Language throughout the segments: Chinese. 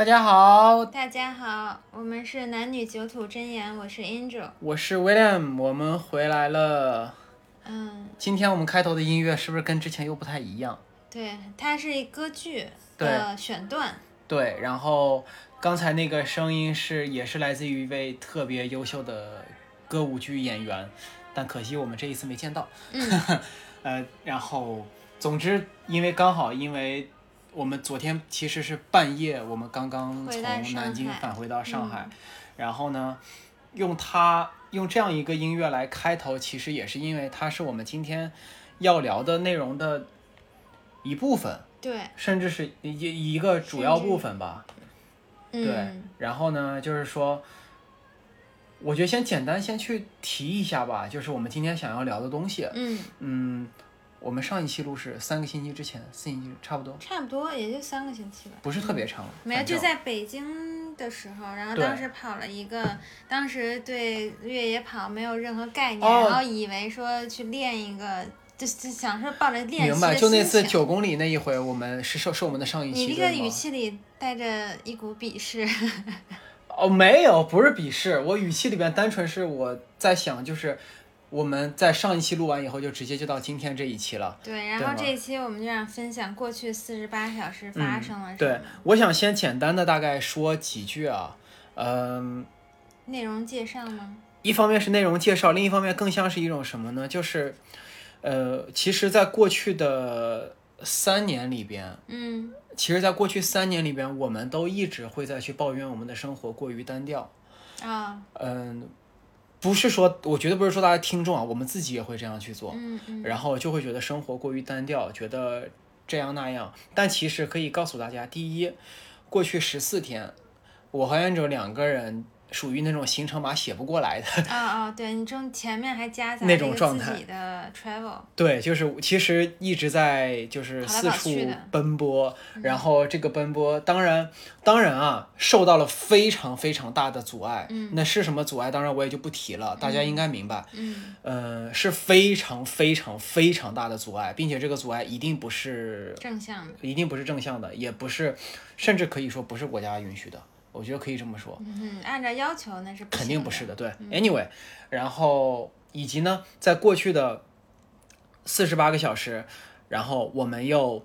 大家好，大家好，我们是男女九土真言，我是 Angel，我是 William，我们回来了。嗯，今天我们开头的音乐是不是跟之前又不太一样？对，它是一歌剧的选段。对，然后刚才那个声音是也是来自于一位特别优秀的歌舞剧演员，但可惜我们这一次没见到。嗯，呃，然后总之因为刚好因为。我们昨天其实是半夜，我们刚刚从南京返回到上海，然后呢，用它用这样一个音乐来开头，其实也是因为它是我们今天要聊的内容的一部分，对，甚至是一一个主要部分吧，对。然后呢，就是说，我觉得先简单先去提一下吧，就是我们今天想要聊的东西，嗯。嗯。我们上一期录是三个星期之前，四星期差不多，差不多也就三个星期吧，不是特别长。没有，就在北京的时候，然后当时跑了一个，当时对越野跑没有任何概念，然后以为说去练一个，就就想说抱着练习明白，就那次九公里那一回，我们是受是我们的上一期。你这个语气里带着一股鄙视。哦，没有，不是鄙视，我语气里边单纯是我在想，就是。我们在上一期录完以后，就直接就到今天这一期了。对，然后这一期我们就想分享过去四十八小时发生了什么。对，我想先简单的大概说几句啊，嗯。内容介绍吗？一方面是内容介绍，另一方面更像是一种什么呢？就是，呃，其实，在过去的三年里边，嗯，其实，在过去三年里边，我们都一直会在去抱怨我们的生活过于单调。啊。嗯。不是说，我绝对不是说大家听众啊，我们自己也会这样去做，嗯嗯，然后就会觉得生活过于单调，觉得这样那样。但其实可以告诉大家，第一，过去十四天，我和安哲两个人。属于那种行程码写不过来的啊啊，对你正前面还夹杂那种状态。的 travel，对，就是其实一直在就是四处奔波，然后这个奔波当然当然啊受到了非常非常大的阻碍，嗯，那是什么阻碍？当然我也就不提了，大家应该明白，嗯，呃是非常非常非常大的阻碍，并且这个阻碍一定不是正向的，一定不是正向的，也不是，甚至可以说不是国家允许的。我觉得可以这么说，嗯，按照要求那是肯定不是的，对。Anyway，然后以及呢，在过去的四十八个小时，然后我们又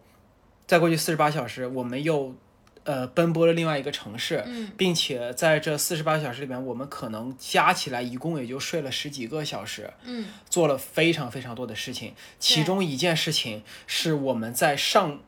在过去四十八小时，我们又呃奔波了另外一个城市，嗯，并且在这四十八小时里面，我们可能加起来一共也就睡了十几个小时，嗯，做了非常非常多的事情。其中一件事情是我们在上，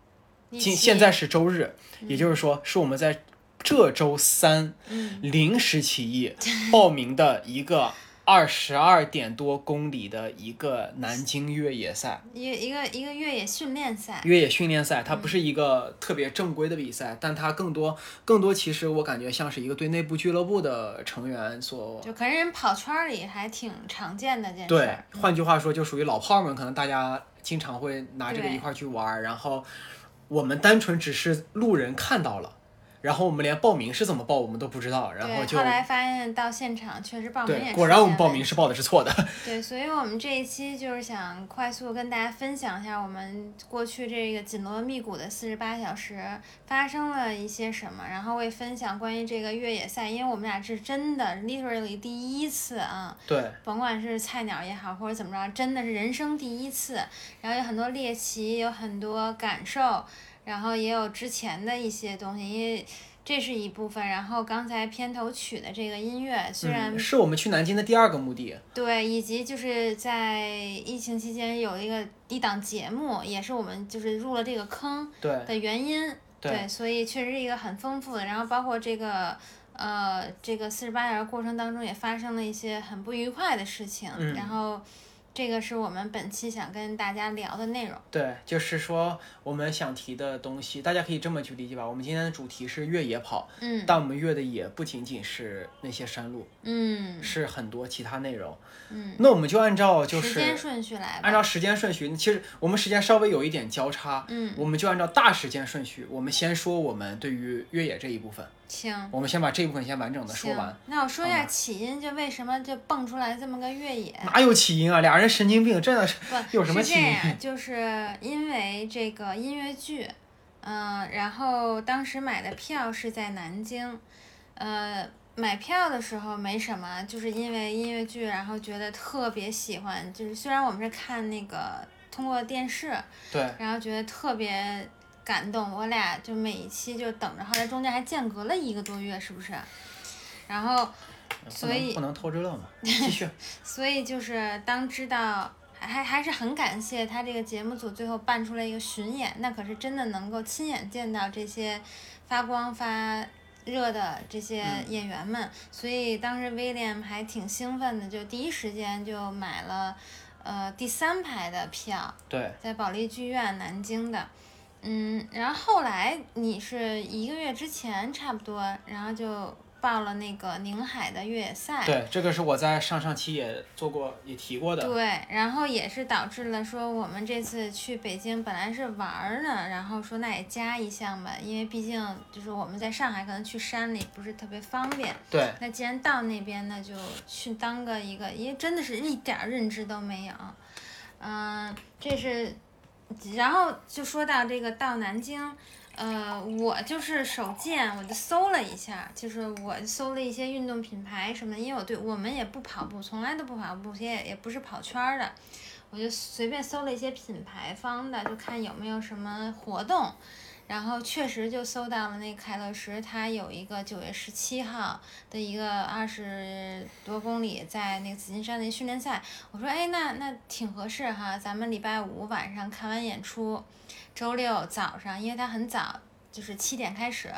今现在是周日，也就是说是我们在。这周三临时起意报名的一个二十二点多公里的一个南京越野赛，一一个一个越野训练赛。越野训练赛，它不是一个特别正规的比赛，但它更多更多，其实我感觉像是一个对内部俱乐部的成员所就可能人跑圈里还挺常见的件事。对，换句话说，就属于老炮们，可能大家经常会拿这个一块去玩，然后我们单纯只是路人看到了。然后我们连报名是怎么报我们都不知道，然后就后来发现到现场确实报名也果然我们报名是报的是错的。对，所以我们这一期就是想快速跟大家分享一下我们过去这个紧锣密鼓的四十八小时发生了一些什么，然后会分享关于这个越野赛，因为我们俩是真的 literally 第一次啊，对，甭管是菜鸟也好或者怎么着，真的是人生第一次，然后有很多猎奇，有很多感受。然后也有之前的一些东西，因为这是一部分。然后刚才片头曲的这个音乐，虽然是我们去南京的第二个目的，对，以及就是在疫情期间有一个一档节目，也是我们就是入了这个坑的原因，对，所以确实是一个很丰富的。然后包括这个呃这个四十八小时过程当中也发生了一些很不愉快的事情，然后。这个是我们本期想跟大家聊的内容。对，就是说我们想提的东西，大家可以这么去理解吧。我们今天的主题是越野跑，嗯，但我们越的也不仅仅是那些山路，嗯，是很多其他内容，嗯。那我们就按照就是时间顺序来，按照时间顺序。其实我们时间稍微有一点交叉，嗯，我们就按照大时间顺序，我们先说我们对于越野这一部分。行，我们先把这一部分先完整的说完。那我说一下起因，就为什么就蹦出来这么个越野？哪有起因啊？俩人神经病，真的是有什么起因？就是因为这个音乐剧。嗯，然后当时买的票是在南京，呃，买票的时候没什么，就是因为音乐剧，然后觉得特别喜欢，就是虽然我们是看那个通过电视，对，然后觉得特别感动，我俩就每一期就等着，后来中间还间隔了一个多月，是不是？然后，所以不能偷着乐嘛，继续。所以就是当知道。还还是很感谢他这个节目组最后办出来一个巡演，那可是真的能够亲眼见到这些发光发热的这些演员们，所以当时威廉还挺兴奋的，就第一时间就买了呃第三排的票，对，在保利剧院南京的，嗯，然后后来你是一个月之前差不多，然后就。报了那个宁海的越野赛，对，这个是我在上上期也做过，也提过的。对，然后也是导致了说我们这次去北京本来是玩呢，然后说那也加一项吧，因为毕竟就是我们在上海可能去山里不是特别方便。对。那既然到那边，那就去当个一个，因为真的是一点认知都没有。嗯，这是，然后就说到这个到南京。呃，我就是手贱，我就搜了一下，就是我搜了一些运动品牌什么，因为我对我们也不跑步，从来都不跑步，也也不是跑圈的，我就随便搜了一些品牌方的，就看有没有什么活动。然后确实就搜到了那凯乐石，它有一个九月十七号的一个二十多公里在那个紫金山的训练赛。我说，哎，那那挺合适哈，咱们礼拜五晚上看完演出，周六早上，因为它很早，就是七点开始，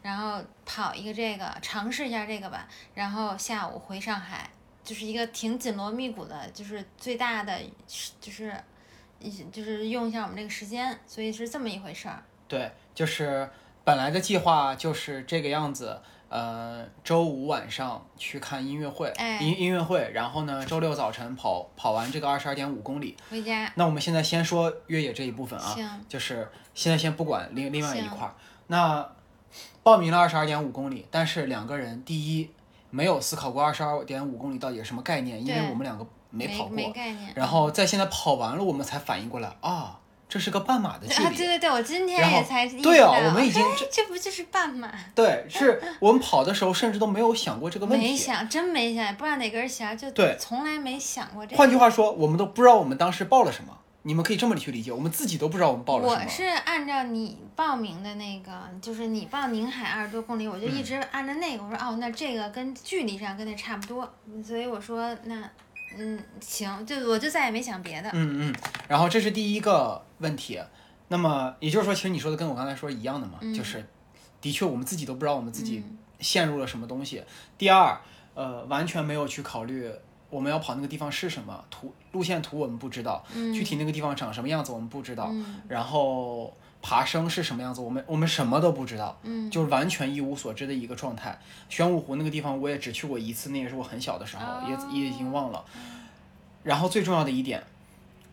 然后跑一个这个，尝试一下这个吧。然后下午回上海，就是一个挺紧锣密鼓的，就是最大的，就是就是用一下我们这个时间，所以是这么一回事儿。对，就是本来的计划就是这个样子，呃，周五晚上去看音乐会，音音乐会，然后呢，周六早晨跑跑完这个二十二点五公里回家。那我们现在先说越野这一部分啊，就是现在先不管另另外一块儿。那报名了二十二点五公里，但是两个人第一没有思考过二十二点五公里到底是什么概念，因为我们两个没跑过，没概念。然后在现在跑完了，我们才反应过来啊。这是个半马的距离，对对对，我今天也才对啊，我们已经这不就是半马？对，是我们跑的时候甚至都没有想过这个问题，没想，真没想，不知道哪根弦就对，从来没想过这。换句话说，我们都不知道我们当时报了什么，你们可以这么去理解，我们自己都不知道我们报了什么。我是按照你报名的那个，就是你报宁海二十多公里，我就一直按照那个，我说哦，那这个跟距离上跟那差不多，所以我说那。嗯，行，就我就再也没想别的。嗯嗯，然后这是第一个问题，那么也就是说，其实你说的跟我刚才说一样的嘛，就是的确我们自己都不知道我们自己陷入了什么东西。第二，呃，完全没有去考虑我们要跑那个地方是什么图路线图，我们不知道，具体那个地方长什么样子我们不知道，然后爬升是什么样子，我们我们什么都不知道，嗯就是完全一无所知的一个状态。玄武湖那个地方我也只去过一次，那也是我很小的时候，也也已经忘了。然后最重要的一点。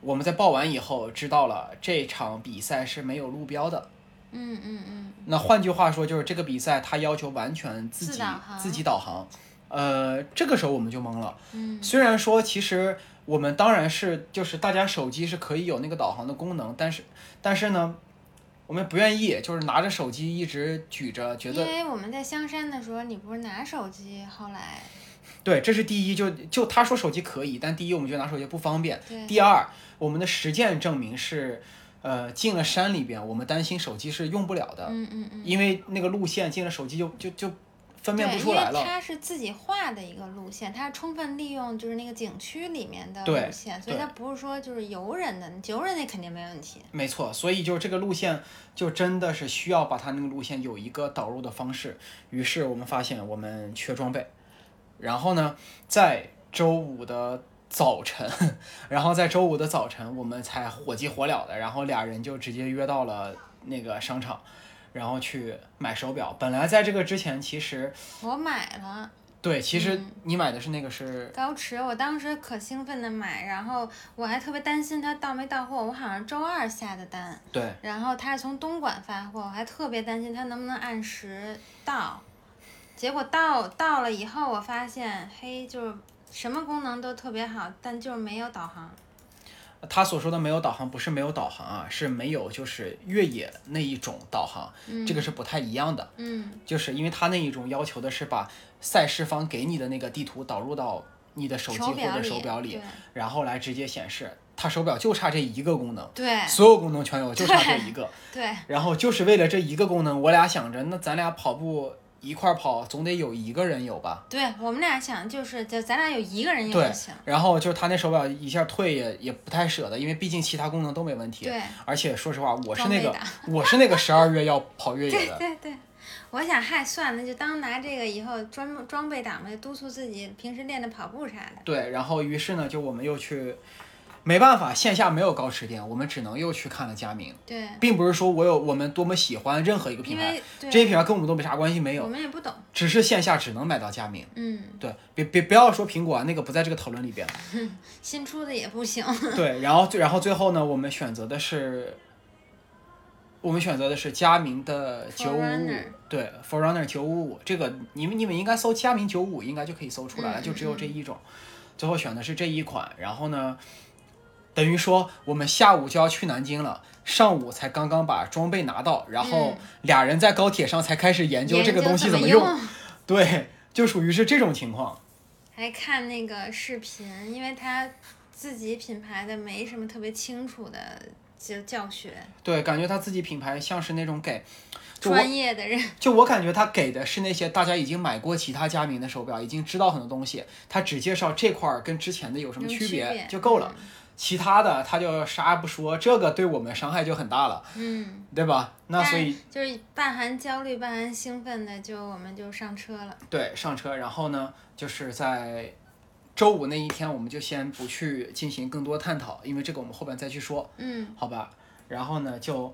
我们在报完以后知道了这场比赛是没有路标的，嗯嗯嗯。那换句话说，就是这个比赛它要求完全自己自己导航，呃，这个时候我们就懵了。嗯。虽然说其实我们当然是就是大家手机是可以有那个导航的功能，但是但是呢，我们不愿意就是拿着手机一直举着，觉得因为我们在香山的时候你不是拿手机，后来。对，这是第一，就就他说手机可以，但第一我们觉得拿手机不方便。第二。我们的实践证明是，呃，进了山里边，我们担心手机是用不了的，嗯嗯嗯，因为那个路线进了手机就就就分辨不出来了。它是自己画的一个路线，它充分利用就是那个景区里面的路线，所以它不是说就是游人的，游人那肯定没问题。没错，所以就这个路线就真的是需要把它那个路线有一个导入的方式。于是我们发现我们缺装备，然后呢，在周五的。早晨，然后在周五的早晨，我们才火急火燎的，然后俩人就直接约到了那个商场，然后去买手表。本来在这个之前，其实我买了。对，其实你买的是那个是高驰，我当时可兴奋的买，然后我还特别担心它到没到货。我好像周二下的单，对，然后他是从东莞发货，我还特别担心它能不能按时到。结果到到了以后，我发现，嘿，就是。什么功能都特别好，但就是没有导航。他所说的没有导航不是没有导航啊，是没有就是越野那一种导航，这个是不太一样的。嗯，就是因为他那一种要求的是把赛事方给你的那个地图导入到你的手机或者手表里，然后来直接显示。他手表就差这一个功能，对，所有功能全有，就差这一个。对。然后就是为了这一个功能，我俩想着，那咱俩跑步。一块跑总得有一个人有吧？对我们俩想就是就咱俩有一个人有就行。然后就是他那手表一下退也也不太舍得，因为毕竟其他功能都没问题。对。而且说实话，我是那个我是那个 十二月要跑越野的。对对对。我想，嗨，算了，就当拿这个以后装装备党呗，督促自己平时练的跑步啥的。对，然后于是呢，就我们又去。没办法，线下没有高驰店，我们只能又去看了佳明。对，并不是说我有我们多么喜欢任何一个品牌，这些品牌跟我们都没啥关系，没有。我们也不懂。只是线下只能买到佳明。嗯，对，别别不要说苹果啊，那个不在这个讨论里边。新出的也不行。对，然后然后最后呢，我们选择的是，我们选择的是佳明的九五五，对，Forerunner 九五五，这个你们你们应该搜佳明九五应该就可以搜出来了，就只有这一种。最后选的是这一款，然后呢？等于说我们下午就要去南京了，上午才刚刚把装备拿到，然后俩人在高铁上才开始研究这个东西怎么用，对，就属于是这种情况。还看那个视频，因为他自己品牌的没什么特别清楚的教教学。对，感觉他自己品牌像是那种给专业的人，就我感觉他给的是那些大家已经买过其他佳明的手表，已经知道很多东西，他只介绍这块儿跟之前的有什么区别就够了。其他的他就啥也不说，这个对我们伤害就很大了，嗯，对吧？那所以就是半含焦虑、半含兴奋的，就我们就上车了。对，上车，然后呢，就是在周五那一天，我们就先不去进行更多探讨，因为这个我们后边再去说，嗯，好吧？然后呢，就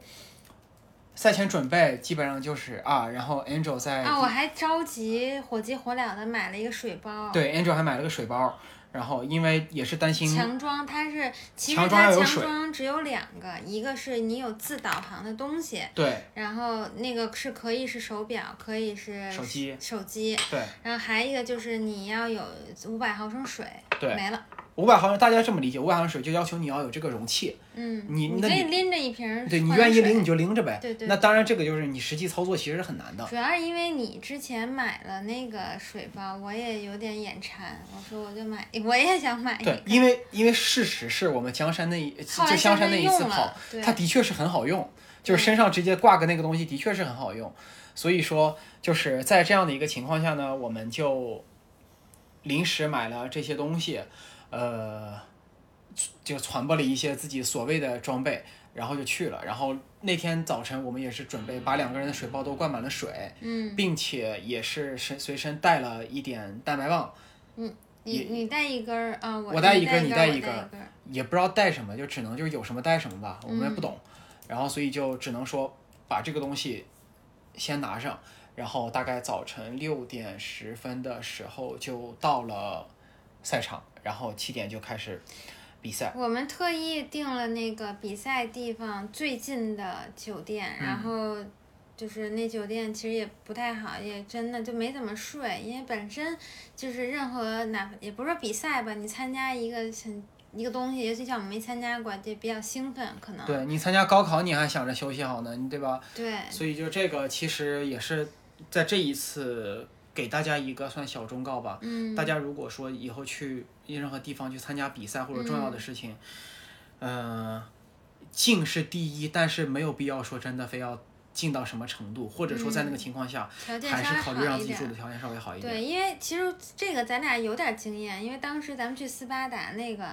赛前准备基本上就是啊，然后 Angel 在啊，我还着急火急火燎的买了一个水包，对，Angel 还买了个水包。然后，因为也是担心强装，它是其实它强装只有两个，一个是你有自导航的东西，对，然后那个是可以是手表，可以是手机，手机，对，然后还一个就是你要有五百毫升水，对，没了。五百毫升，大家这么理解，五百毫升水就要求你要有这个容器。嗯，你你可以拎着一瓶对你愿意拎你就拎着呗。对对。那当然，这个就是你实际操作其实是很难的。主要是因为你之前买了那个水吧，我也有点眼馋，我说我就买，我也想买一个。对，因为因为事实是我们江山那一就香山那一次跑，它的确是很好用，就是身上直接挂个那个东西，的确是很好用。所以说，就是在这样的一个情况下呢，我们就临时买了这些东西，呃。就传播了一些自己所谓的装备，然后就去了。然后那天早晨，我们也是准备把两个人的水包都灌满了水，嗯，并且也是身随身带了一点蛋白棒。嗯，你你带一根儿啊，我带一根，你带一根，也不知道带什么，就只能就是有什么带什么吧，我们也不懂。然后所以就只能说把这个东西先拿上，然后大概早晨六点十分的时候就到了赛场，然后七点就开始。比赛，我们特意订了那个比赛地方最近的酒店，然后就是那酒店其实也不太好，也真的就没怎么睡，因为本身就是任何哪也不是说比赛吧，你参加一个很一个东西，尤其像我们没参加过，就比较兴奋，可能。对你参加高考，你还想着休息好呢，你对吧？对。所以就这个其实也是在这一次。给大家一个算小忠告吧，嗯。大家如果说以后去任何地方去参加比赛或者重要的事情，嗯，进是第一，但是没有必要说真的非要进到什么程度，或者说在那个情况下，还是考虑让自己住的条件稍微好一点。对，因为其实这个咱俩有点经验，因为当时咱们去斯巴达那个，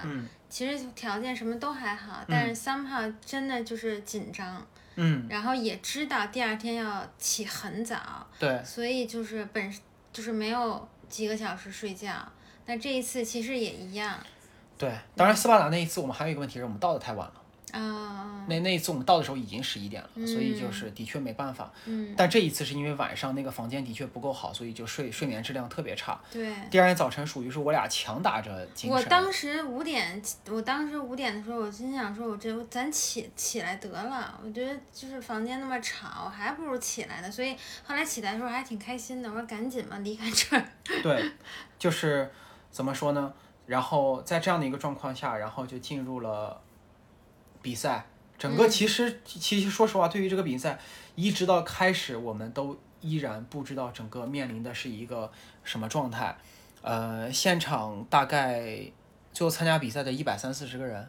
其实条件什么都还好，但是 somehow 真的就是紧张。嗯，然后也知道第二天要起很早，对，所以就是本就是没有几个小时睡觉。那这一次其实也一样。对，当然斯巴达那一次我们还有一个问题是我们到的太晚了。啊，那那一次我们到的时候已经十一点了，所以就是的确没办法。嗯，但这一次是因为晚上那个房间的确不够好，所以就睡睡眠质量特别差。对，第二天早晨属于是我俩强打着精神。我当时五点，我当时五点的时候，我心想说，我这咱起起来得了。我觉得就是房间那么吵，还不如起来呢。所以后来起来的时候还挺开心的，我说赶紧吧，离开这儿。对，就是怎么说呢？然后在这样的一个状况下，然后就进入了。比赛，整个其实其实说实话，对于这个比赛，一直到开始，我们都依然不知道整个面临的是一个什么状态。呃，现场大概最后参加比赛的一百三四十个人，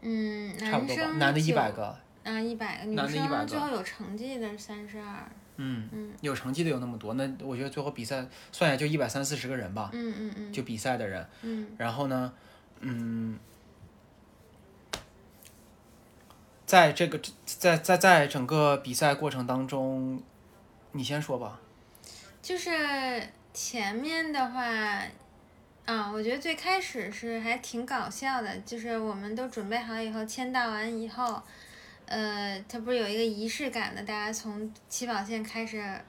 嗯，差不多吧，男的一百个，啊，一百个，女生最后有成绩的三十二，嗯嗯，有成绩的有那么多，那我觉得最后比赛算下来就一百三四十个人吧，嗯嗯嗯，就比赛的人，嗯，然后呢，嗯。在这个在在在整个比赛过程当中，你先说吧。就是前面的话，啊，我觉得最开始是还挺搞笑的，就是我们都准备好以后，签到完以后，呃，它不是有一个仪式感的，大家从起跑线开始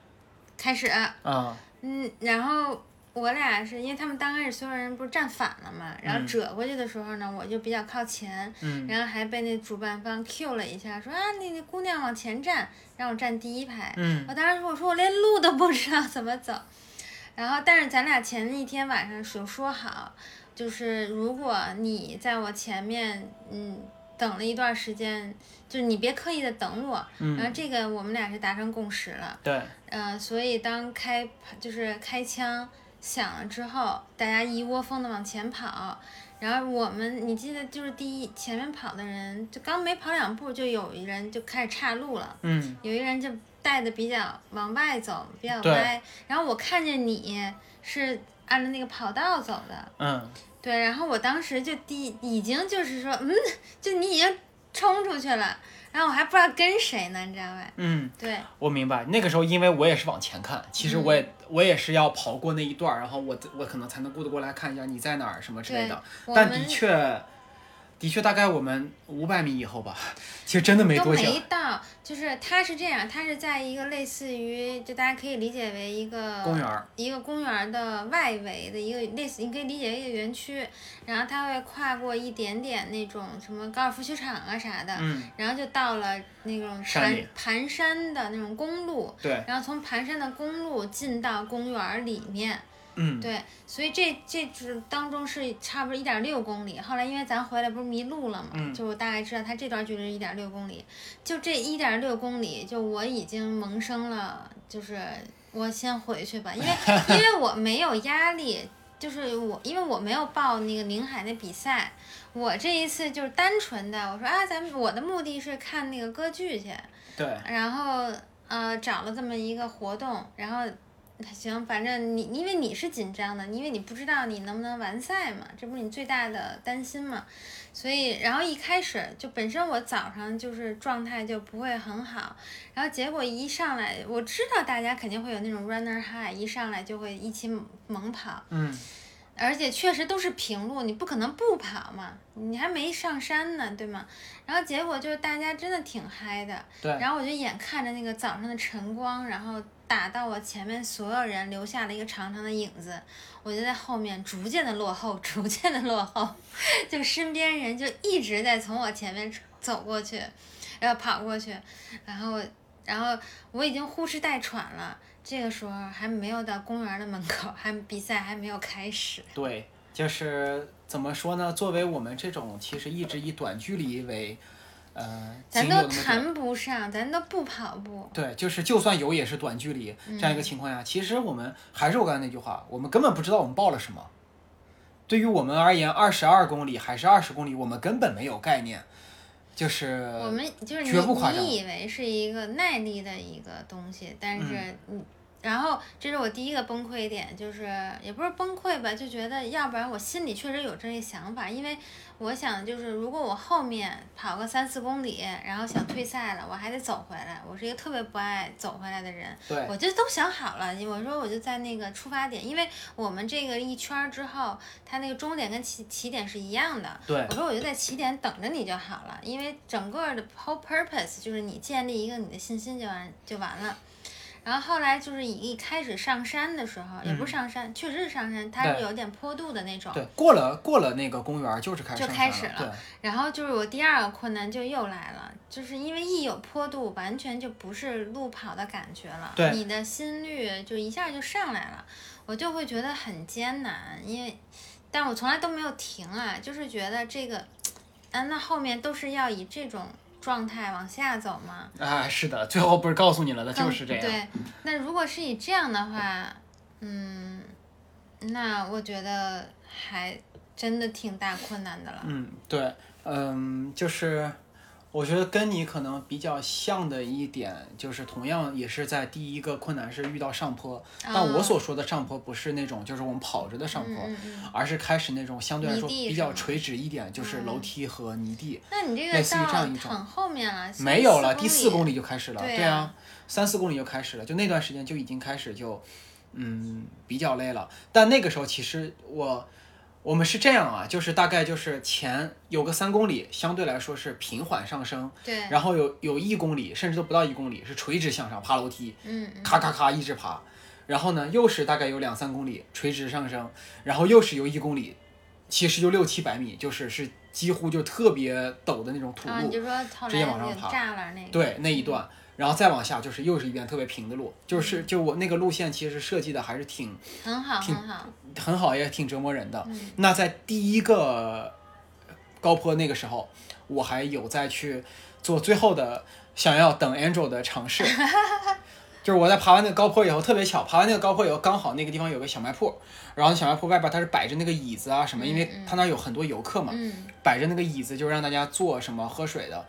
开始，啊，嗯，然后。我俩是因为他们刚开始所有人不是站反了嘛，然后折过去的时候呢，我就比较靠前，然后还被那主办方 Q 了一下，说啊，那那姑娘往前站，让我站第一排。我当时说，我说我连路都不知道怎么走。然后，但是咱俩前一天晚上有说好，就是如果你在我前面，嗯，等了一段时间，就是你别刻意的等我。然后这个我们俩是达成共识了。对。嗯，所以当开就是开枪。响了之后，大家一窝蜂的往前跑，然后我们，你记得就是第一前面跑的人，就刚没跑两步，就有一人就开始岔路了。嗯，有一人就带的比较往外走，比较歪。然后我看见你是按照那个跑道走的。嗯，对，然后我当时就第已经就是说，嗯，就你已经冲出去了。然后我还不知道跟谁呢，你知道吧？嗯，对，我明白。那个时候，因为我也是往前看，其实我也我也是要跑过那一段，然后我我可能才能顾得过来看一下你在哪儿什么之类的。但的确。的确，大概我们五百米以后吧，其实真的没多久。都没到，就是它是这样，它是在一个类似于，就大家可以理解为一个公园一个公园的外围的一个类似，你可以理解为一个园区，然后它会跨过一点点那种什么高尔夫球场啊啥的，嗯，然后就到了那种盘盘山的那种公路，对，然后从盘山的公路进到公园里面。嗯，对，所以这这只当中是差不多一点六公里。后来因为咱回来不是迷路了嘛，就我大概知道它这段距离是一点六公里。就这一点六公里，就我已经萌生了，就是我先回去吧，因为 因为我没有压力，就是我因为我没有报那个宁海的比赛，我这一次就是单纯的，我说啊，咱们我的目的是看那个歌剧去，对，然后呃找了这么一个活动，然后。行，反正你因为你是紧张的，因为你不知道你能不能完赛嘛，这不是你最大的担心嘛。所以，然后一开始就本身我早上就是状态就不会很好，然后结果一上来，我知道大家肯定会有那种 runner high，一上来就会一起猛跑，嗯，而且确实都是平路，你不可能不跑嘛，你还没上山呢，对吗？然后结果就是大家真的挺嗨的，对，然后我就眼看着那个早上的晨光，然后。打到我前面所有人留下了一个长长的影子，我就在后面逐渐的落后，逐渐的落后，就身边人就一直在从我前面走过去，然后跑过去，然后然后我已经呼哧带喘了，这个时候还没有到公园的门口，还比赛还没有开始。对，就是怎么说呢？作为我们这种其实一直以短距离为。呃，咱都谈不上，咱都不跑步。对，就是就算有，也是短距离这样一个情况下，其实我们还是我刚才那句话，我们根本不知道我们报了什么。对于我们而言，二十二公里还是二十公里，我们根本没有概念。就是我们就是你你以为是一个耐力的一个东西，但是嗯。然后这是我第一个崩溃点，就是也不是崩溃吧，就觉得要不然我心里确实有这个想法，因为我想就是如果我后面跑个三四公里，然后想退赛了，我还得走回来。我是一个特别不爱走回来的人，对我就都想好了。我说我就在那个出发点，因为我们这个一圈之后，它那个终点跟起起点是一样的。对，我说我就在起点等着你就好了，因为整个的 whole purpose 就是你建立一个你的信心就完就完了。然后后来就是一开始上山的时候，也不是上山，确实是上山，它是有点坡度的那种。对，过了过了那个公园就是开始就开始了。然后就是我第二个困难就又来了，就是因为一有坡度，完全就不是路跑的感觉了。对。你的心率就一下就上来了，我就会觉得很艰难，因为，但我从来都没有停啊，就是觉得这个。啊，那后面都是要以这种状态往下走吗？啊，是的，最后不是告诉你了的，就是这样。对，那如果是以这样的话，嗯，那我觉得还真的挺大困难的了。嗯，对，嗯，就是。我觉得跟你可能比较像的一点，就是同样也是在第一个困难是遇到上坡，但我所说的上坡不是那种就是我们跑着的上坡，而是开始那种相对来说比较垂直一点，就是楼梯和泥地。那你这个到很后面了，没有了，第四公里就开始了，对啊，三四公里就开始了，就那段时间就已经开始就，嗯，比较累了。但那个时候其实我。我们是这样啊，就是大概就是前有个三公里，相对来说是平缓上升，对，然后有有一公里，甚至都不到一公里是垂直向上爬楼梯，嗯，咔咔咔一直爬，然后呢又是大概有两三公里垂直上升，然后又是有一公里，其实就六七百米，就是是几乎就特别陡的那种土路，直接往上爬，对那一段。然后再往下就是又是一遍特别平的路，就是就我那个路线其实设计的还是挺很好很好很好也挺折磨人的。那在第一个高坡那个时候，我还有再去做最后的想要等 Angel 的尝试，就是我在爬完那个高坡以后特别巧，爬完那个高坡以后刚好那个地方有个小卖铺，然后小卖铺外边它是摆着那个椅子啊什么，因为它那有很多游客嘛，摆着那个椅子就让大家坐什么喝水的。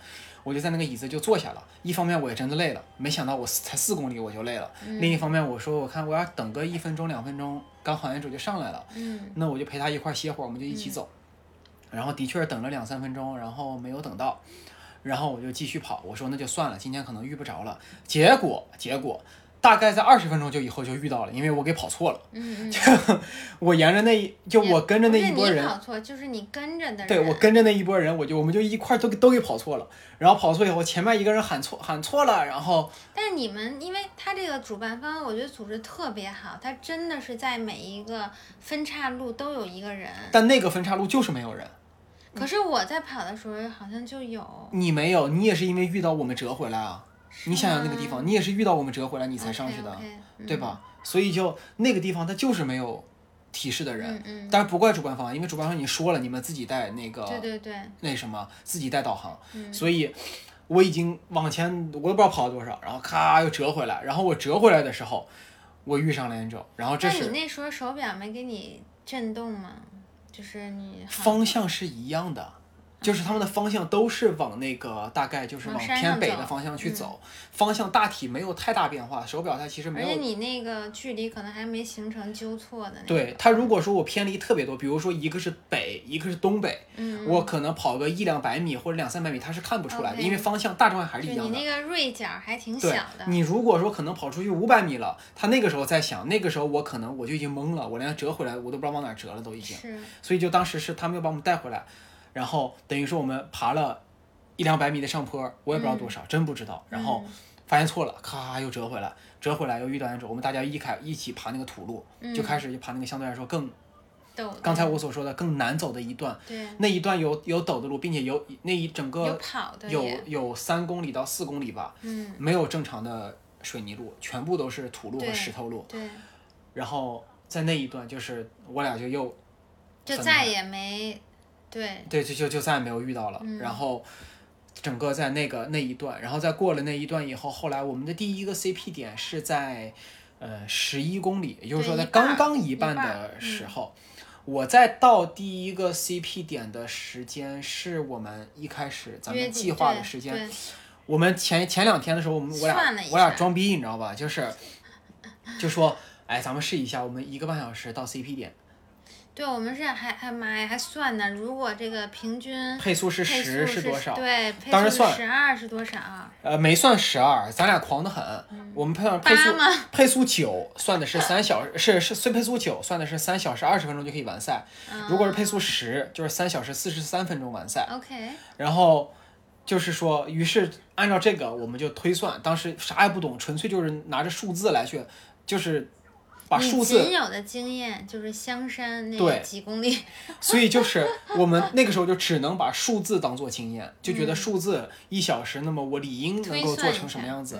我就在那个椅子就坐下了，一方面我也真的累了，没想到我才四公里我就累了。另一方面我说我看我要等个一分钟两分钟，刚好完主就上来了，那我就陪他一块歇会儿，我们就一起走。然后的确是等了两三分钟，然后没有等到，然后我就继续跑。我说那就算了，今天可能遇不着了。结果结果。大概在二十分钟就以后就遇到了，因为我给跑错了。嗯就 我沿着那，就我跟着那一波人。跑错，就是你跟着的人。对，我跟着那一波人，我就我们就一块都都给跑错了。然后跑错以后，前面一个人喊错喊错了，然后。但是你们，因为他这个主办方，我觉得组织特别好，他真的是在每一个分岔路都有一个人。但那个分岔路就是没有人。可是我在跑的时候好像就有。你没有，你也是因为遇到我们折回来啊。你想想那个地方，你也是遇到我们折回来你才上去的，对吧？所以就那个地方它就是没有提示的人，但是不怪主办方，因为主办方已经说了，你们自己带那个，对对对，那什么自己带导航，所以我已经往前，我都不知道跑了多少，然后咔又折回来，然后我折回来的时候，我遇上了 Angel，然后这是。那你那时候手表没给你震动吗？就是你方向是一样的。就是他们的方向都是往那个大概就是往偏北的方向去走，方向大体没有太大变化。手表它其实没有，而且你那个距离可能还没形成纠错的。对它，如果说我偏离特别多，比如说一个是北，一个是东北，我可能跑个一两百米或者两三百米，它是看不出来的，因为方向大状态还是一样的。你那个锐角还挺小的。你如果说可能跑出去五百米了，他那个时候在想，那个时候我可能我就已经懵了，我连折回来我都不知道往哪折了，都已经。是。所以就当时是他们要把我们带回来。然后等于说我们爬了一两百米的上坡，我也不知道多少，真不知道。然后发现错了，咔又折回来，折回来又遇到那种，我们大家一开一起爬那个土路，就开始就爬那个相对来说更，刚才我所说的更难走的一段。对，那一段有有陡的路，并且有那一整个有跑的，有有三公里到四公里吧，嗯，没有正常的水泥路，全部都是土路和石头路。对，然后在那一段就是我俩就又就再也没。对对，就就就再也没有遇到了。然后，整个在那个那一段，然后再过了那一段以后，后来我们的第一个 CP 点是在呃十一公里，也就是说在刚刚一半的时候，我在到第一个 CP 点的时间是我们一开始咱们计划的时间。我们前前两天的时候，我们我俩我俩装逼，你知道吧？就是就说，哎，咱们试一下，我们一个半小时到 CP 点。对，我们是还还妈呀，还算呢。如果这个平均配速是十是多少？对，当时算十二是多少？呃，没算十二，咱俩狂得很。我们配算配速 配速九，算的是三小时，是是配速九，算的是三小时二十分钟就可以完赛。如果是配速十，就是三小时四十三分钟完赛。OK。然后就是说，于是按照这个，我们就推算，当时啥也不懂，纯粹就是拿着数字来去，就是。把数字仅有的经验就是香山那几公里，所以就是我们 那个时候就只能把数字当做经验，就觉得数字一小时，那么我理应能够做成什么样子。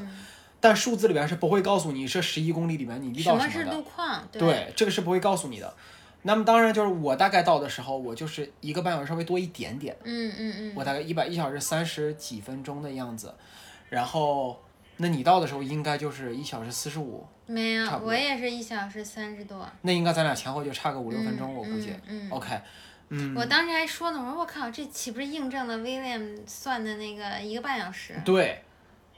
但数字里边是不会告诉你这十一公里里面你遇到什么的。什么是路况？对，这个是不会告诉你的。那么当然就是我大概到的时候，我就是一个半小时稍微多一点点。嗯嗯嗯。我大概一百一小时三十几分钟的样子，然后那你到的时候应该就是一小时四十五。没有，我也是一小时三十多。那应该咱俩前后就差个五六分钟，我估计。嗯。OK。嗯。我当时还说呢，我说我靠，这岂不是印证了 William 算的那个一个半小时？对。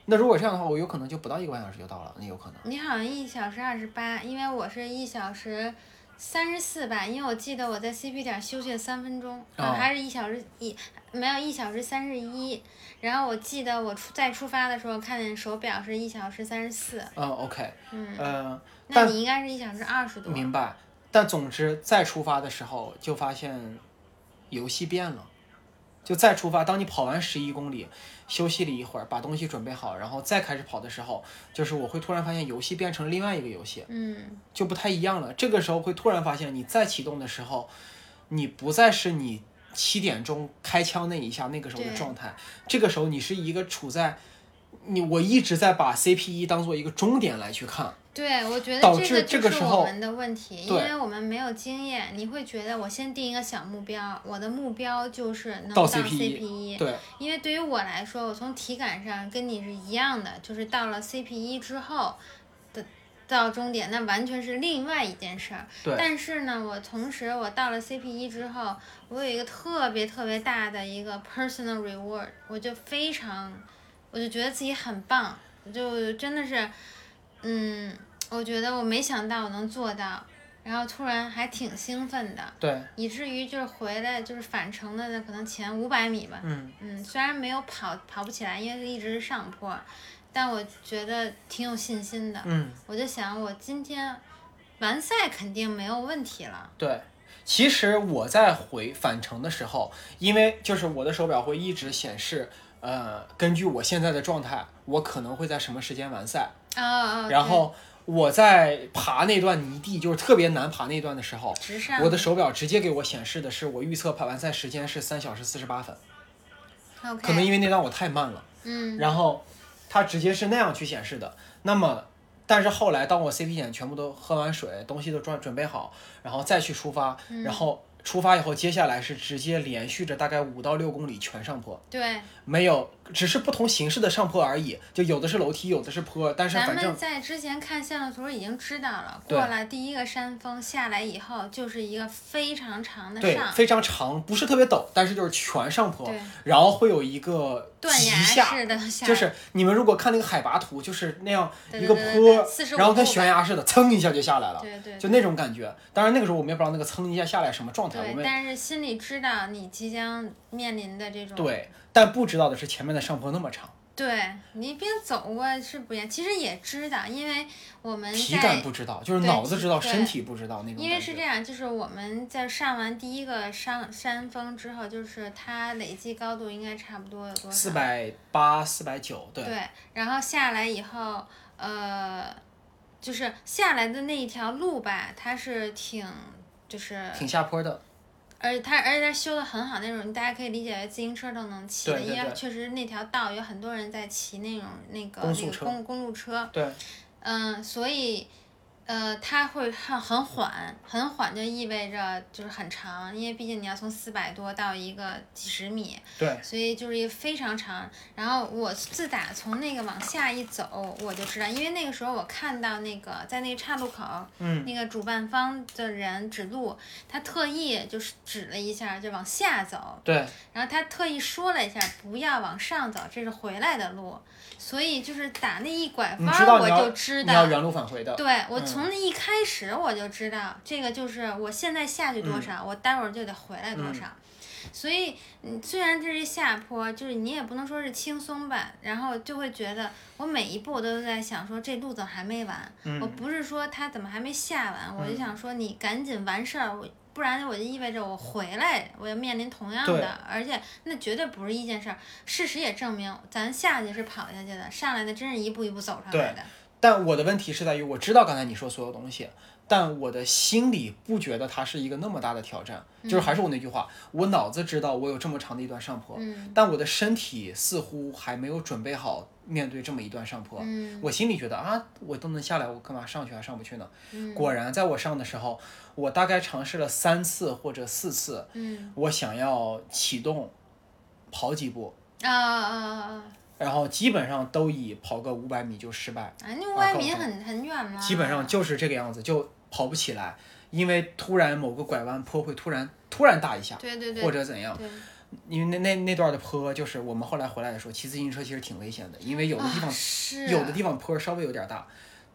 那如果这样的话，我有可能就不到一个半小时就到了，那有可能。你好像一小时二十八，因为我是一小时三十四吧，因为我记得我在 CP 点休息了三分钟，还是一小时一没有一小时三十一，然后我记得我出再出发的时候看见手表是一小时三十四。嗯，OK，嗯，呃，那你应该是一小时二十多。明白，但总之再出发的时候就发现游戏变了，就再出发，当你跑完十一公里。休息了一会儿，把东西准备好，然后再开始跑的时候，就是我会突然发现游戏变成另外一个游戏，嗯，就不太一样了。这个时候会突然发现，你再启动的时候，你不再是你七点钟开枪那一下那个时候的状态，这个时候你是一个处在你我一直在把 CP 一当做一个终点来去看。对，我觉得这个就是我们的问题，因为我们没有经验。你会觉得我先定一个小目标，我的目标就是能到 CP 一。对，因为对于我来说，我从体感上跟你是一样的，就是到了 CP 一之后的到终点，那完全是另外一件事儿。对。但是呢，我同时我到了 CP 一之后，我有一个特别特别大的一个 personal reward，我就非常，我就觉得自己很棒，就真的是，嗯。我觉得我没想到我能做到，然后突然还挺兴奋的，对，以至于就是回来就是返程的那可能前五百米吧，嗯嗯，虽然没有跑跑不起来，因为一直是上坡，但我觉得挺有信心的，嗯，我就想我今天完赛肯定没有问题了，对，其实我在回返程的时候，因为就是我的手表会一直显示，呃，根据我现在的状态，我可能会在什么时间完赛，啊啊，然后。我在爬那段泥地，就是特别难爬那段的时候，我的手表直接给我显示的是我预测跑完赛时间是三小时四十八分。可能因为那段我太慢了，嗯，然后它直接是那样去显示的。那么，但是后来当我 CP 点全部都喝完水，东西都装准备好，然后再去出发，然后。出发以后，接下来是直接连续着大概五到六公里全上坡，对，没有，只是不同形式的上坡而已，就有的是楼梯，有的是坡，但是反正咱们在之前看线路图已经知道了，过了第一个山峰下来以后，就是一个非常长的上，非常长，不是特别陡，但是就是全上坡，然后会有一个断崖式的下，就是你们如果看那个海拔图，就是那样一个坡，然后跟悬崖似的，蹭一下就下来了，对对，就那种感觉。当然那个时候我们也不知道那个蹭一下下来什么状态。对，但是心里知道你即将面临的这种。对，但不知道的是前面的上坡那么长。对你边走过是不一样，其实也知道，因为我们体感不知道，就是脑子知道，身体不知道那种。因为是这样，就是我们在上完第一个山山峰之后，就是它累计高度应该差不多有多少？四百八、四百九，对。对，然后下来以后，呃，就是下来的那一条路吧，它是挺。就是挺下坡的，而且它而且它修的很好那种，大家可以理解为自行车都能骑的，因为确实那条道有很多人在骑那种那个那个公公路车，对，嗯，所以。呃，它会很很缓，很缓就意味着就是很长，因为毕竟你要从四百多到一个几十米，对，所以就是一个非常长。然后我自打从那个往下一走，我就知道，因为那个时候我看到那个在那个岔路口，嗯，那个主办方的人指路，他特意就是指了一下，就往下走，对，然后他特意说了一下不要往上走，这是回来的路。所以就是打那一拐弯，我就知道你要原路返回的。对，我从那一开始我就知道，这个就是我现在下去多少，我待会儿就得回来多少。所以，嗯，虽然这是下坡，就是你也不能说是轻松吧，然后就会觉得我每一步都在想说这路怎么还没完？我不是说他怎么还没下完，我就想说你赶紧完事儿。我。不然我就意味着我回来，我要面临同样的，而且那绝对不是一件事儿。事实也证明，咱下去是跑下去的，上来的真是一步一步走上来的。但我的问题是在于，我知道刚才你说所有东西，但我的心里不觉得它是一个那么大的挑战。就是还是我那句话，我脑子知道我有这么长的一段上坡，但我的身体似乎还没有准备好面对这么一段上坡。我心里觉得啊，我都能下来，我干嘛上去还上不去呢？果然，在我上的时候，我大概尝试了三次或者四次，我想要启动跑几步啊啊啊啊！然后基本上都以跑个五百米就失败。啊，那五百米很很远吗？基本上就是这个样子，就跑不起来，因为突然某个拐弯坡会突然突然大一下，对对对，或者怎样。因为那那那段的坡，就是我们后来回来的时候，骑自行车其实挺危险的，因为有的地方有的地方坡稍微有点大，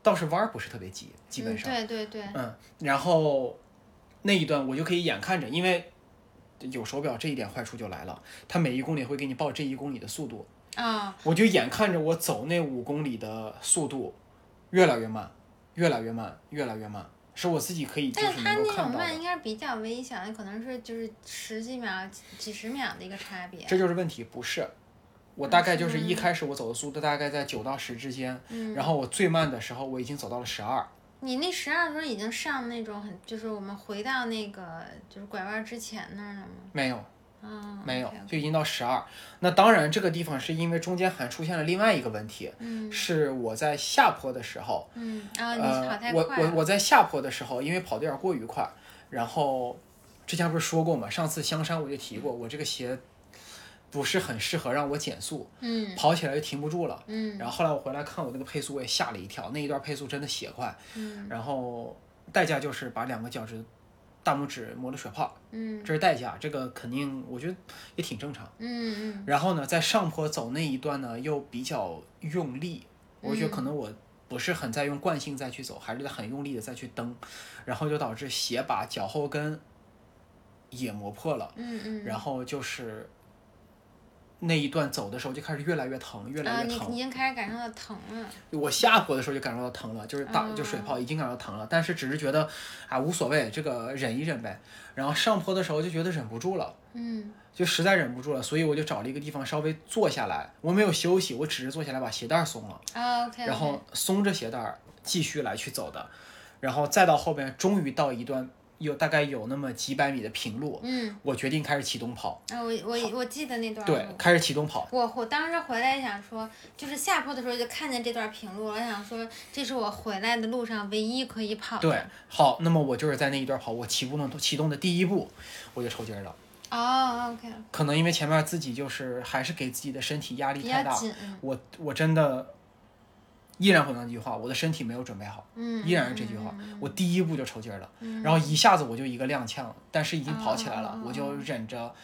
倒是弯儿不是特别急，基本上。对对对。嗯，然后那一段我就可以眼看着，因为有手表这一点坏处就来了，它每一公里会给你报这一公里的速度。啊！我就眼看着我走那五公里的速度越来越慢，越来越慢，越来越慢，是我自己可以就是能够看到但它那种慢应该是比较微小的，可能是就是十几秒、几十秒的一个差别。这就是问题，不是。我大概就是一开始我走的速度大概在九到十之间，然后我最慢的时候我已经走到了十二。你那十二的时候已经上那种很，就是我们回到那个就是拐弯之前那儿了吗？没有。没有，就已经到十二。那当然，这个地方是因为中间还出现了另外一个问题，是我在下坡的时候，嗯，呃，我我我在下坡的时候，因为跑的有点过于快，然后之前不是说过嘛，上次香山我就提过，我这个鞋不是很适合让我减速，嗯，跑起来就停不住了，嗯，然后后来我回来看我那个配速，我也吓了一跳，那一段配速真的血快，嗯，然后代价就是把两个脚趾。大拇指磨了血泡，嗯，这是代价，这个肯定我觉得也挺正常，嗯嗯。然后呢，在上坡走那一段呢，又比较用力，我觉得可能我不是很在用惯性再去走，还是在很用力的再去蹬，然后就导致鞋把脚后跟也磨破了，嗯嗯。然后就是。那一段走的时候就开始越来越疼，越来越疼。啊，你已经开始感受到疼了。我下坡的时候就感受到疼了，就是打就水泡已经感受到疼了，但是只是觉得啊无所谓，这个忍一忍呗。然后上坡的时候就觉得忍不住了，嗯，就实在忍不住了，所以我就找了一个地方稍微坐下来，我没有休息，我只是坐下来把鞋带松了，啊，OK，然后松着鞋带继续来去走的，然后再到后边终于到一段。有大概有那么几百米的平路，嗯，我决定开始启动跑。啊，我我我记得那段。对，开始启动跑。我我当时回来想说，就是下坡的时候就看见这段平路，我想说这是我回来的路上唯一可以跑的。对，好，那么我就是在那一段跑，我启动启动的第一步，我就抽筋了。哦，OK。可能因为前面自己就是还是给自己的身体压力太大，我我真的。依然回到那句话，我的身体没有准备好，嗯。依然是这句话，我第一步就抽筋了，然后一下子我就一个踉跄，但是已经跑起来了，我就忍着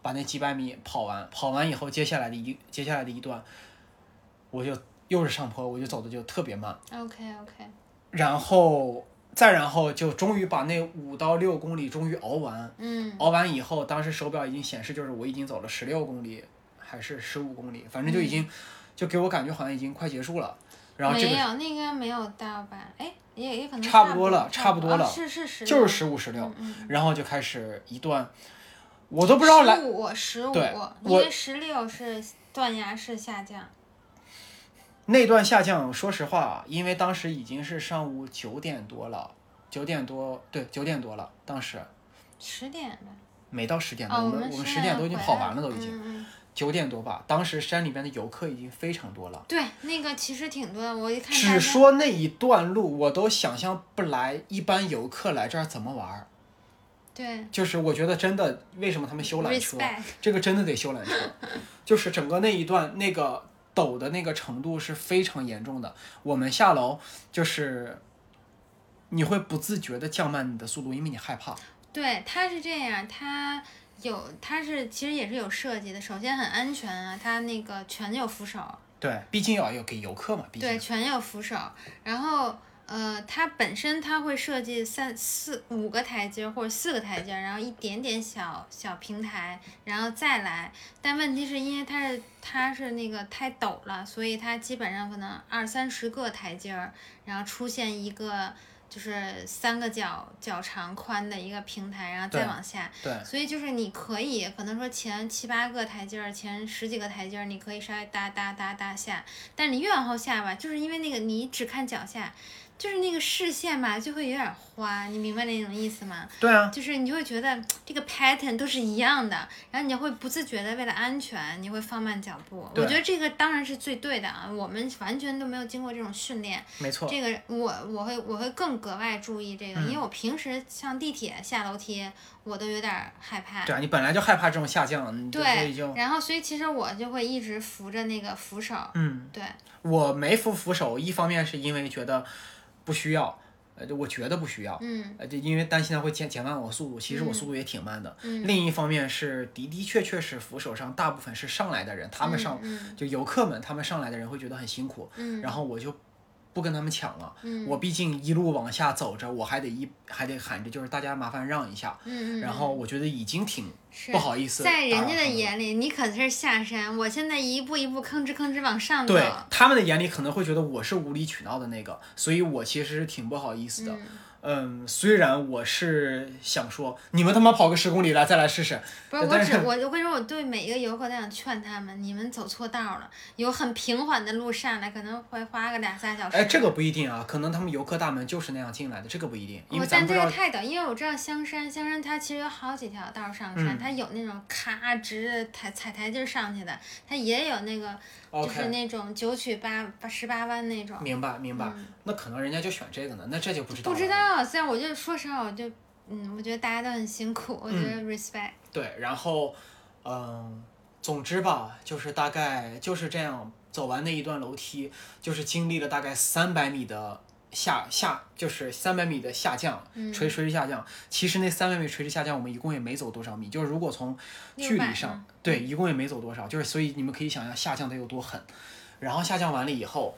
把那几百米跑完，跑完以后，接下来的一接下来的一段，我就又是上坡，我就走的就特别慢，OK OK，然后再然后就终于把那五到六公里终于熬完，嗯，熬完以后，当时手表已经显示就是我已经走了十六公里还是十五公里，反正就已经就给我感觉好像已经快结束了。然后这个没有，那应该没有到吧？哎，也也可能差不多了，差不多了，是是十，就是十五十六，然后就开始一段，我都不知道来十五十五，因为十六是断崖式下降。那段下降，说实话，因为当时已经是上午九点多了，九点多，对，九点多了，当时。十点了。没到十点，我们我们十点都已经跑完了，都已经。九点多吧，当时山里边的游客已经非常多了。对，那个其实挺多的，我一看。只说那一段路，我都想象不来一般游客来这儿怎么玩儿。对。就是我觉得真的，为什么他们修缆车？这个真的得修缆车。就是整个那一段那个陡的那个程度是非常严重的。我们下楼就是你会不自觉的降慢你的速度，因为你害怕。对，他是这样，他。有，它是其实也是有设计的。首先很安全啊，它那个全有扶手。对，毕竟要有给游客嘛。毕竟对，全有扶手。然后，呃，它本身它会设计三四五个台阶或者四个台阶，然后一点点小小平台，然后再来。但问题是因为它是它是那个太陡了，所以它基本上可能二三十个台阶儿，然后出现一个。就是三个脚脚长宽的一个平台，然后再往下，对，所以就是你可以可能说前七八个台阶儿，前十几个台阶儿，你可以稍微哒哒哒哒下，但是你越往后下吧，就是因为那个你只看脚下，就是那个视线吧就会有点花，你明白那种意思吗？对啊，就是你就会觉得这个 pattern 都是一样的，然后你会不自觉的为了安全，你会放慢脚步。我觉得这个当然是最对的啊，我们完全都没有经过这种训练。没错。这个我我会我会更格外注意这个，因为我平时上地铁下楼梯。我都有点害怕。对啊，你本来就害怕这种下降，对，然后所以其实我就会一直扶着那个扶手。嗯，对。我没扶扶手，一方面是因为觉得不需要，呃，我觉得不需要。嗯。呃，就因为担心它会减减慢我速度，其实我速度也挺慢的。嗯。另一方面是的的确确是扶手上大部分是上来的人，他们上就游客们，他们上来的人会觉得很辛苦。嗯。然后我就。不跟他们抢了，我毕竟一路往下走着，我还得一还得喊着，就是大家麻烦让一下。嗯然后我觉得已经挺不好意思。在人家的眼里，你可是下山，我现在一步一步吭哧吭哧往上走。对，他们的眼里可能会觉得我是无理取闹的那个，所以我其实是挺不好意思的。嗯，虽然我是想说，你们他妈跑个十公里来，再来试试。不是，我只我我跟你说，我对每一个游客都想劝他们，你们走错道了，有很平缓的路上来，可能会花个两三小时。哎，这个不一定啊，可能他们游客大门就是那样进来的，这个不一定。因为但这个太陡，因为我知道香山，香山它其实有好几条道上山，它有那种咔直抬踩台阶上去的，它也有那个。就是那种九曲八八十八弯那种。明白明白，那可能人家就选这个呢，那这就不知道。不知道，虽然我就说实话，我就嗯，我觉得大家都很辛苦，我觉得 respect。对，然后嗯，总之吧，就是大概就是这样走完那一段楼梯，就是经历了大概三百米的。下下就是三百米的下降，垂垂直下降。其实那三百米垂直下降，我们一共也没走多少米。就是如果从距离上，对，一共也没走多少。就是所以你们可以想象下降得有多狠。然后下降完了以后，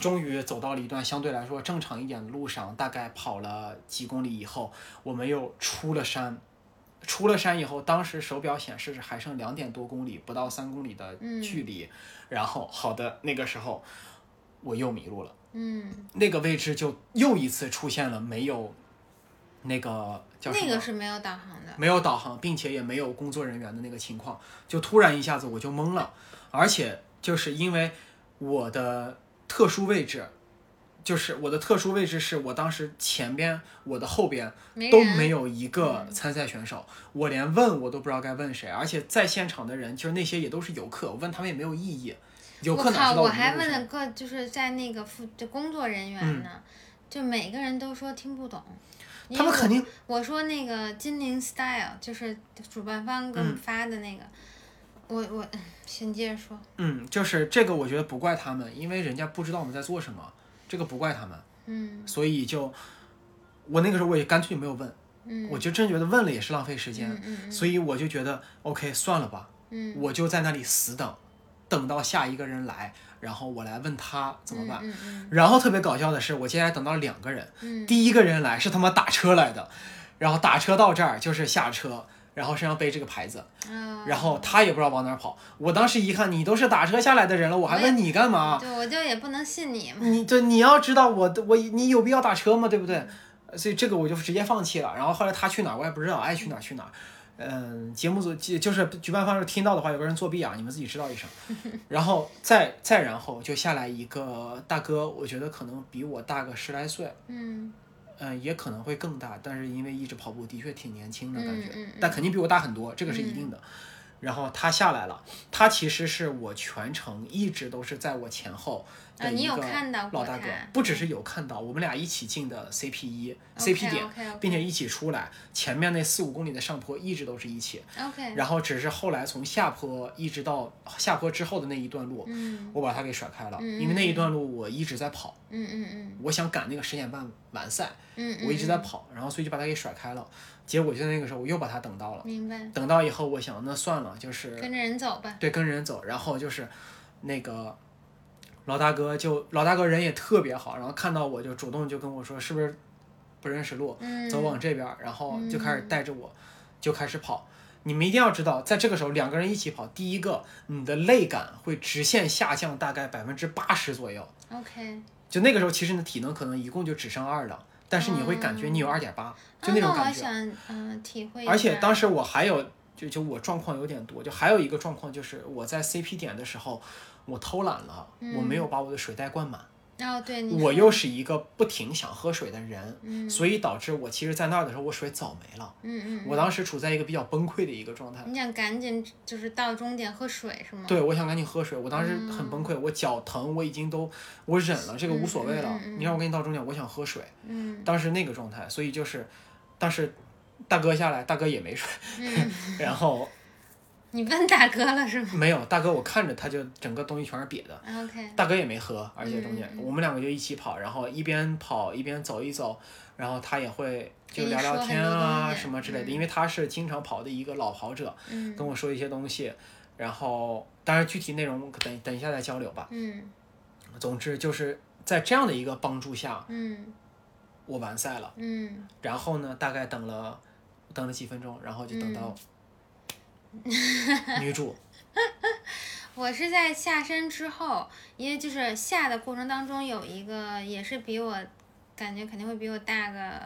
终于走到了一段相对来说正常一点的路上。大概跑了几公里以后，我们又出了山。出了山以后，当时手表显示是还剩两点多公里，不到三公里的距离。然后好的，那个时候我又迷路了。嗯，那个位置就又一次出现了没有那个叫那个是没有导航的，没有导航，并且也没有工作人员的那个情况，就突然一下子我就懵了，而且就是因为我的特殊位置，就是我的特殊位置是我当时前边我的后边都没有一个参赛选手，我连问我都不知道该问谁，而且在现场的人就是那些也都是游客，我问他们也没有意义。我靠！我还问了个，就是在那个副就工作人员呢，就每个人都说听不懂。他们肯定。我说那个金陵 style 就是主办方给我们发的那个，我我先接着说。嗯，就是这个，我觉得不怪他们，因为人家不知道我们在做什么，这个不怪他们。嗯。所以就我那个时候我也干脆没有问，嗯我就真觉得问了也是浪费时间，嗯所以我就觉得 OK 算了吧，嗯我就在那里死等。等到下一个人来，然后我来问他怎么办。然后特别搞笑的是，我接下来等到两个人。第一个人来是他妈打车来的，然后打车到这儿就是下车，然后身上背这个牌子，然后他也不知道往哪跑。我当时一看，你都是打车下来的人了，我还问你干嘛？对，我就也不能信你。你对，你要知道我我你有必要打车吗？对不对？所以这个我就直接放弃了。然后后来他去哪儿我也不知道，爱去哪儿去哪儿。嗯，节目组就是举办方是听到的话，有个人作弊啊，你们自己知道一声。然后再再然后就下来一个大哥，我觉得可能比我大个十来岁，嗯，嗯，也可能会更大，但是因为一直跑步，的确挺年轻的感觉，但肯定比我大很多，这个是一定的。然后他下来了，他其实是我全程一直都是在我前后。啊，你有看到老大哥？不只是有看到，我们俩一起进的 CP 一 CP 点，并且一起出来。前面那四五公里的上坡一直都是一起。OK。然后只是后来从下坡一直到下坡之后的那一段路，嗯，我把他给甩开了，因为那一段路我一直在跑。嗯嗯嗯。我想赶那个十点半完赛。嗯我一直在跑，然后所以就把他给甩开了。结果就在那个时候，我又把他等到了。明白。等到以后，我想那算了，就是跟着人走吧。对，跟着人走。然后就是那个。老大哥就老大哥人也特别好，然后看到我就主动就跟我说是不是不认识路，走往这边，然后就开始带着我就开始跑。你们一定要知道，在这个时候两个人一起跑，第一个你的累感会直线下降大概百分之八十左右。OK。就那个时候，其实你的体能可能一共就只剩二了，但是你会感觉你有二点八，就那种感觉。想嗯体会。而且当时我还有就就我状况有点多，就还有一个状况就是我在 CP 点的时候。我偷懒了，我没有把我的水袋灌满。哦，对，我又是一个不停想喝水的人，所以导致我其实，在那儿的时候，我水早没了。嗯嗯。我当时处在一个比较崩溃的一个状态。你想赶紧就是到终点喝水是吗？对，我想赶紧喝水。我当时很崩溃，我脚疼，我已经都我忍了，这个无所谓了。你让我给你到终点，我想喝水。嗯。当时那个状态，所以就是，当时大哥下来，大哥也没水，然后。你问大哥了是吗？没有，大哥，我看着他就整个东西全是瘪的。OK。大哥也没喝，而且中间我们两个就一起跑，然后一边跑一边走一走，然后他也会就聊聊天啊什么之类的，因为他是经常跑的一个老跑者，跟我说一些东西，然后当然具体内容等等一下再交流吧。嗯。总之就是在这样的一个帮助下，嗯，我完赛了。嗯。然后呢，大概等了等了几分钟，然后就等到。女主，我是在下山之后，因为就是下的过程当中有一个也是比我感觉肯定会比我大个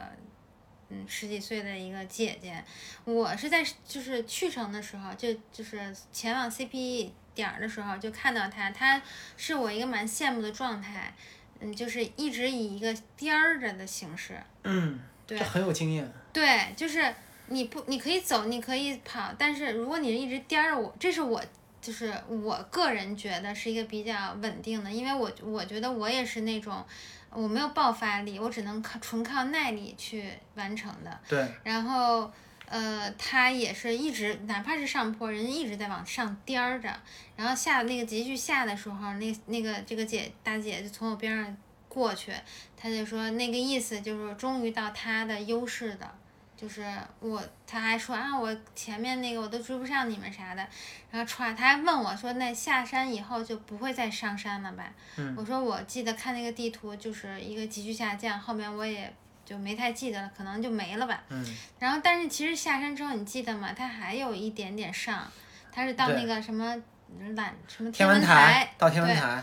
嗯十几岁的一个姐姐，我是在就是去程的时候就就是前往 CPE 点儿的时候就看到她，她是我一个蛮羡慕的状态，嗯，就是一直以一个颠儿着的形式，嗯，对，很有经验，对，就是。你不，你可以走，你可以跑，但是如果你一直颠着我，这是我就是我个人觉得是一个比较稳定的，因为我我觉得我也是那种我没有爆发力，我只能靠纯靠耐力去完成的。对。然后呃，他也是一直哪怕是上坡，人家一直在往上颠着，然后下那个急剧下的时候，那那个这个姐大姐就从我边上过去，她就说那个意思就是终于到她的优势的。就是我，他还说啊，我前面那个我都追不上你们啥的，然后歘，他还问我说，那下山以后就不会再上山了吧？我说我记得看那个地图就是一个急剧下降，后面我也就没太记得了，可能就没了吧。然后但是其实下山之后你记得吗？他还有一点点上，他是到那个什么懒什么天文台，到天文台。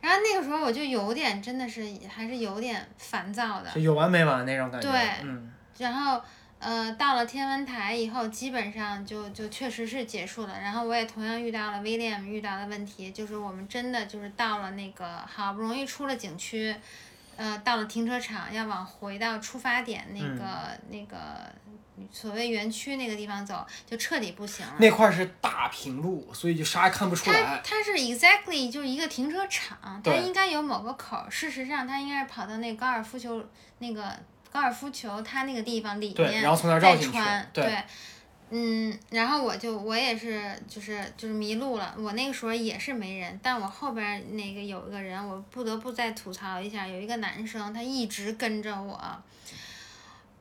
然后那个时候我就有点真的是还是有点烦躁的，就有完没完那种感觉。对，嗯，然后。呃，到了天文台以后，基本上就就确实是结束了。然后我也同样遇到了 William 遇到的问题，就是我们真的就是到了那个好不容易出了景区，呃，到了停车场要往回到出发点那个那个所谓园区那个地方走，就彻底不行了。那块是大平路，所以就啥也看不出来。它它是 exactly 就一个停车场，它应该有某个口。事实上，它应该是跑到那高尔夫球那个。高尔夫球，它那个地方里面再穿，对，嗯，然后我就我也是就是就是迷路了，我那个时候也是没人，但我后边那个有一个人，我不得不再吐槽一下，有一个男生他一直跟着我，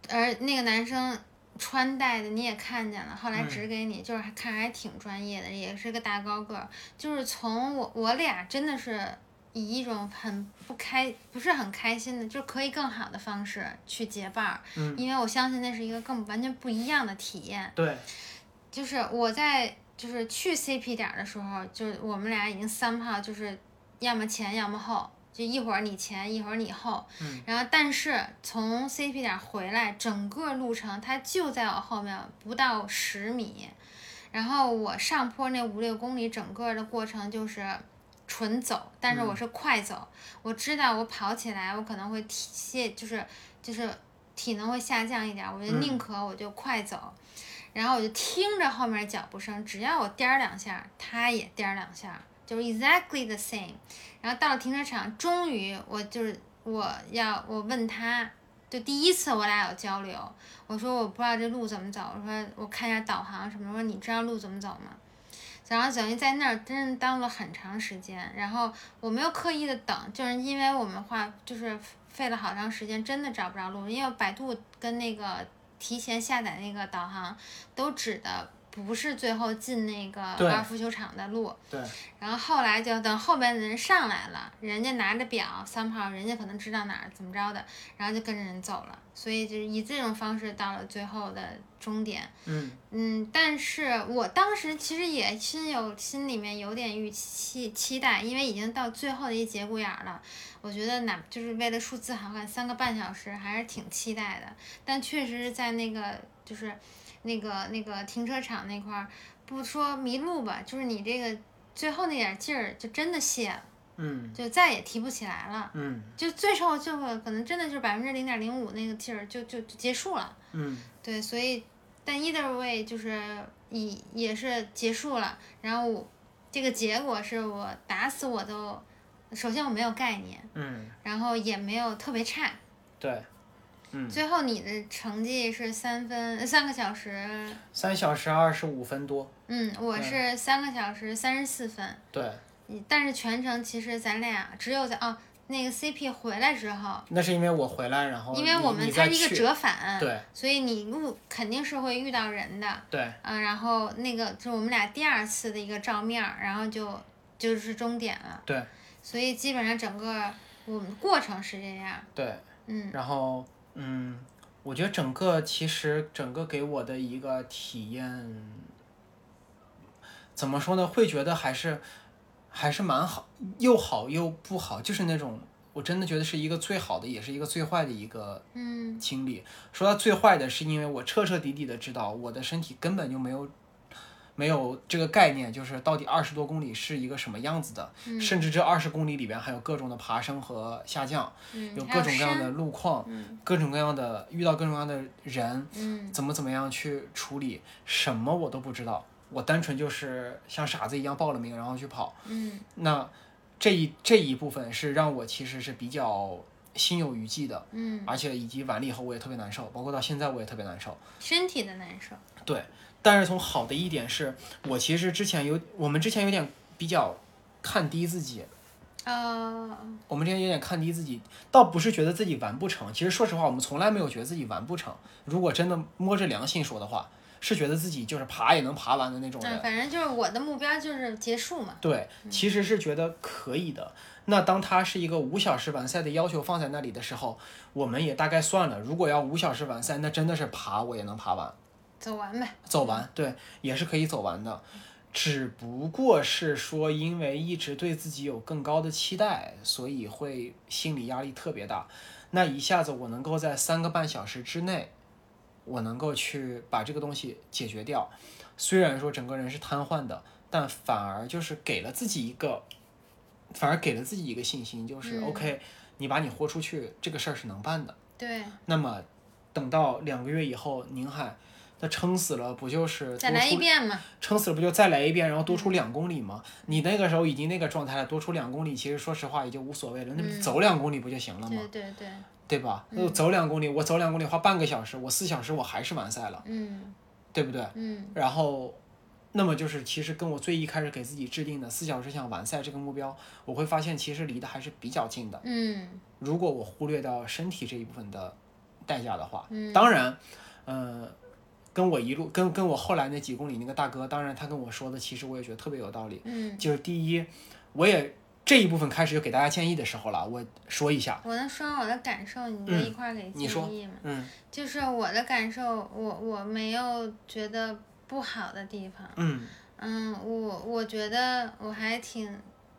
而那个男生穿戴的你也看见了，后来指给你，就是看还挺专业的，也是个大高个，就是从我我俩真的是。以一种很不开，不是很开心的，就可以更好的方式去结伴儿，因为我相信那是一个更完全不一样的体验。对，就是我在就是去 CP 点的时候，就是我们俩已经三炮，就是要么前要么后，就一会儿你前一会儿你后。嗯。然后，但是从 CP 点回来，整个路程它就在我后面不到十米，然后我上坡那五六公里，整个的过程就是。纯走，但是我是快走。我知道我跑起来，我可能会体卸，就是就是体能会下降一点。我就宁可我就快走，然后我就听着后面脚步声，只要我颠两下，他也颠两下，就是 exactly the same。然后到了停车场，终于我就是我要我问他，就第一次我俩有交流，我说我不知道这路怎么走，我说我看一下导航什么，我说你知道路怎么走吗？然后等于在那儿真的耽误了很长时间，然后我没有刻意的等，就是因为我们话就是费了好长时间，真的找不着路，因为百度跟那个提前下载那个导航都指的。不是最后进那个高尔夫球场的路，对。然后后来就等后边的人上来了，人家拿着表三炮，人家可能知道哪儿怎么着的，然后就跟着人走了。所以就是以这种方式到了最后的终点。嗯嗯，但是我当时其实也心有心里面有点预期期待，因为已经到最后的一节骨眼了，我觉得哪就是为了数字好看，三个半小时还是挺期待的。但确实是在那个就是。那个那个停车场那块儿，不说迷路吧，就是你这个最后那点劲儿就真的泄了，嗯，就再也提不起来了，嗯，就最后就会可能真的就是百分之零点零五那个劲儿就就就结束了，嗯，对，所以但 either way 就是以也是结束了，然后我这个结果是我打死我都，首先我没有概念，嗯，然后也没有特别差，对，嗯，最后你的成绩是三分三个小时，三小时二十五分多，嗯，我是三个小时三十四分，对，但是全程其实咱俩只有在哦那个 CP 回来之后，那是因为我回来，然后因为我们它是一个折返，对，所以你路肯定是会遇到人的，对，嗯，然后那个就是我们俩第二次的一个照面，然后就就是终点了，对，所以基本上整个我们过程是这样，对，嗯，然后嗯，我觉得整个其实整个给我的一个体验，怎么说呢？会觉得还是还是蛮好，又好又不好，就是那种我真的觉得是一个最好的，也是一个最坏的一个嗯经历。说到最坏的，是因为我彻彻底底的知道我的身体根本就没有没有这个概念，就是到底二十多公里是一个什么样子的，嗯。甚至这二十公里里边还有各种的爬升和下降，嗯，有各种各样的路况，嗯。各种各样的遇到各种各样的人，嗯。怎么怎么样去处理，什么我都不知道。我单纯就是像傻子一样报了名，然后去跑。嗯。那这一这一部分是让我其实是比较心有余悸的，嗯，而且以及完了以后我也特别难受，包括到现在我也特别难受。身体的难受，对，但是从好的一点是，我其实之前有我们之前有点比较看低自己，哦，我们之前有点看低自己，倒不是觉得自己完不成，其实说实话，我们从来没有觉得自己完不成。如果真的摸着良心说的话，是觉得自己就是爬也能爬完的那种人。嗯，反正就是我的目标就是结束嘛，对，其实是觉得可以的。那当它是一个五小时完赛的要求放在那里的时候，我们也大概算了，如果要五小时完赛，那真的是爬我也能爬完，走完呗，走完，对，也是可以走完的。只不过是说，因为一直对自己有更高的期待，所以会心理压力特别大。那一下子我能够在三个半小时之内，我能够去把这个东西解决掉。虽然说整个人是瘫痪的，但反而就是给了自己一个，反而给了自己一个信心，就是、嗯 OK，你把你豁出去，这个事儿是能办的。对，那么等到两个月以后，宁海那撑死了不就是再来一遍吗，撑死了不就再来一遍，然后多出两公里吗？你那个时候已经那个状态了，多出两公里，其实说实话也就无所谓了，那走两公里不就行了吗？对对对，对吧？走两公里，我走两公里花半个小时，我四小时我还是完赛了，嗯对不对？嗯然后，那么就是其实跟我最一开始给自己制定的四小时想完赛这个目标，我会发现其实离得还是比较近的。嗯如果我忽略掉身体这一部分的代价的话，嗯当然，呃，跟我一路跟跟我后来那几公里那个大哥，当然他跟我说的，其实我也觉得特别有道理。嗯，就是第一，我也这一部分开始就给大家建议的时候了，我说一下，我能说我的感受，你就嗯一块儿给建议嘛。嗯就是我的感受，我我没有觉得不好的地方。嗯嗯，我我觉得我还挺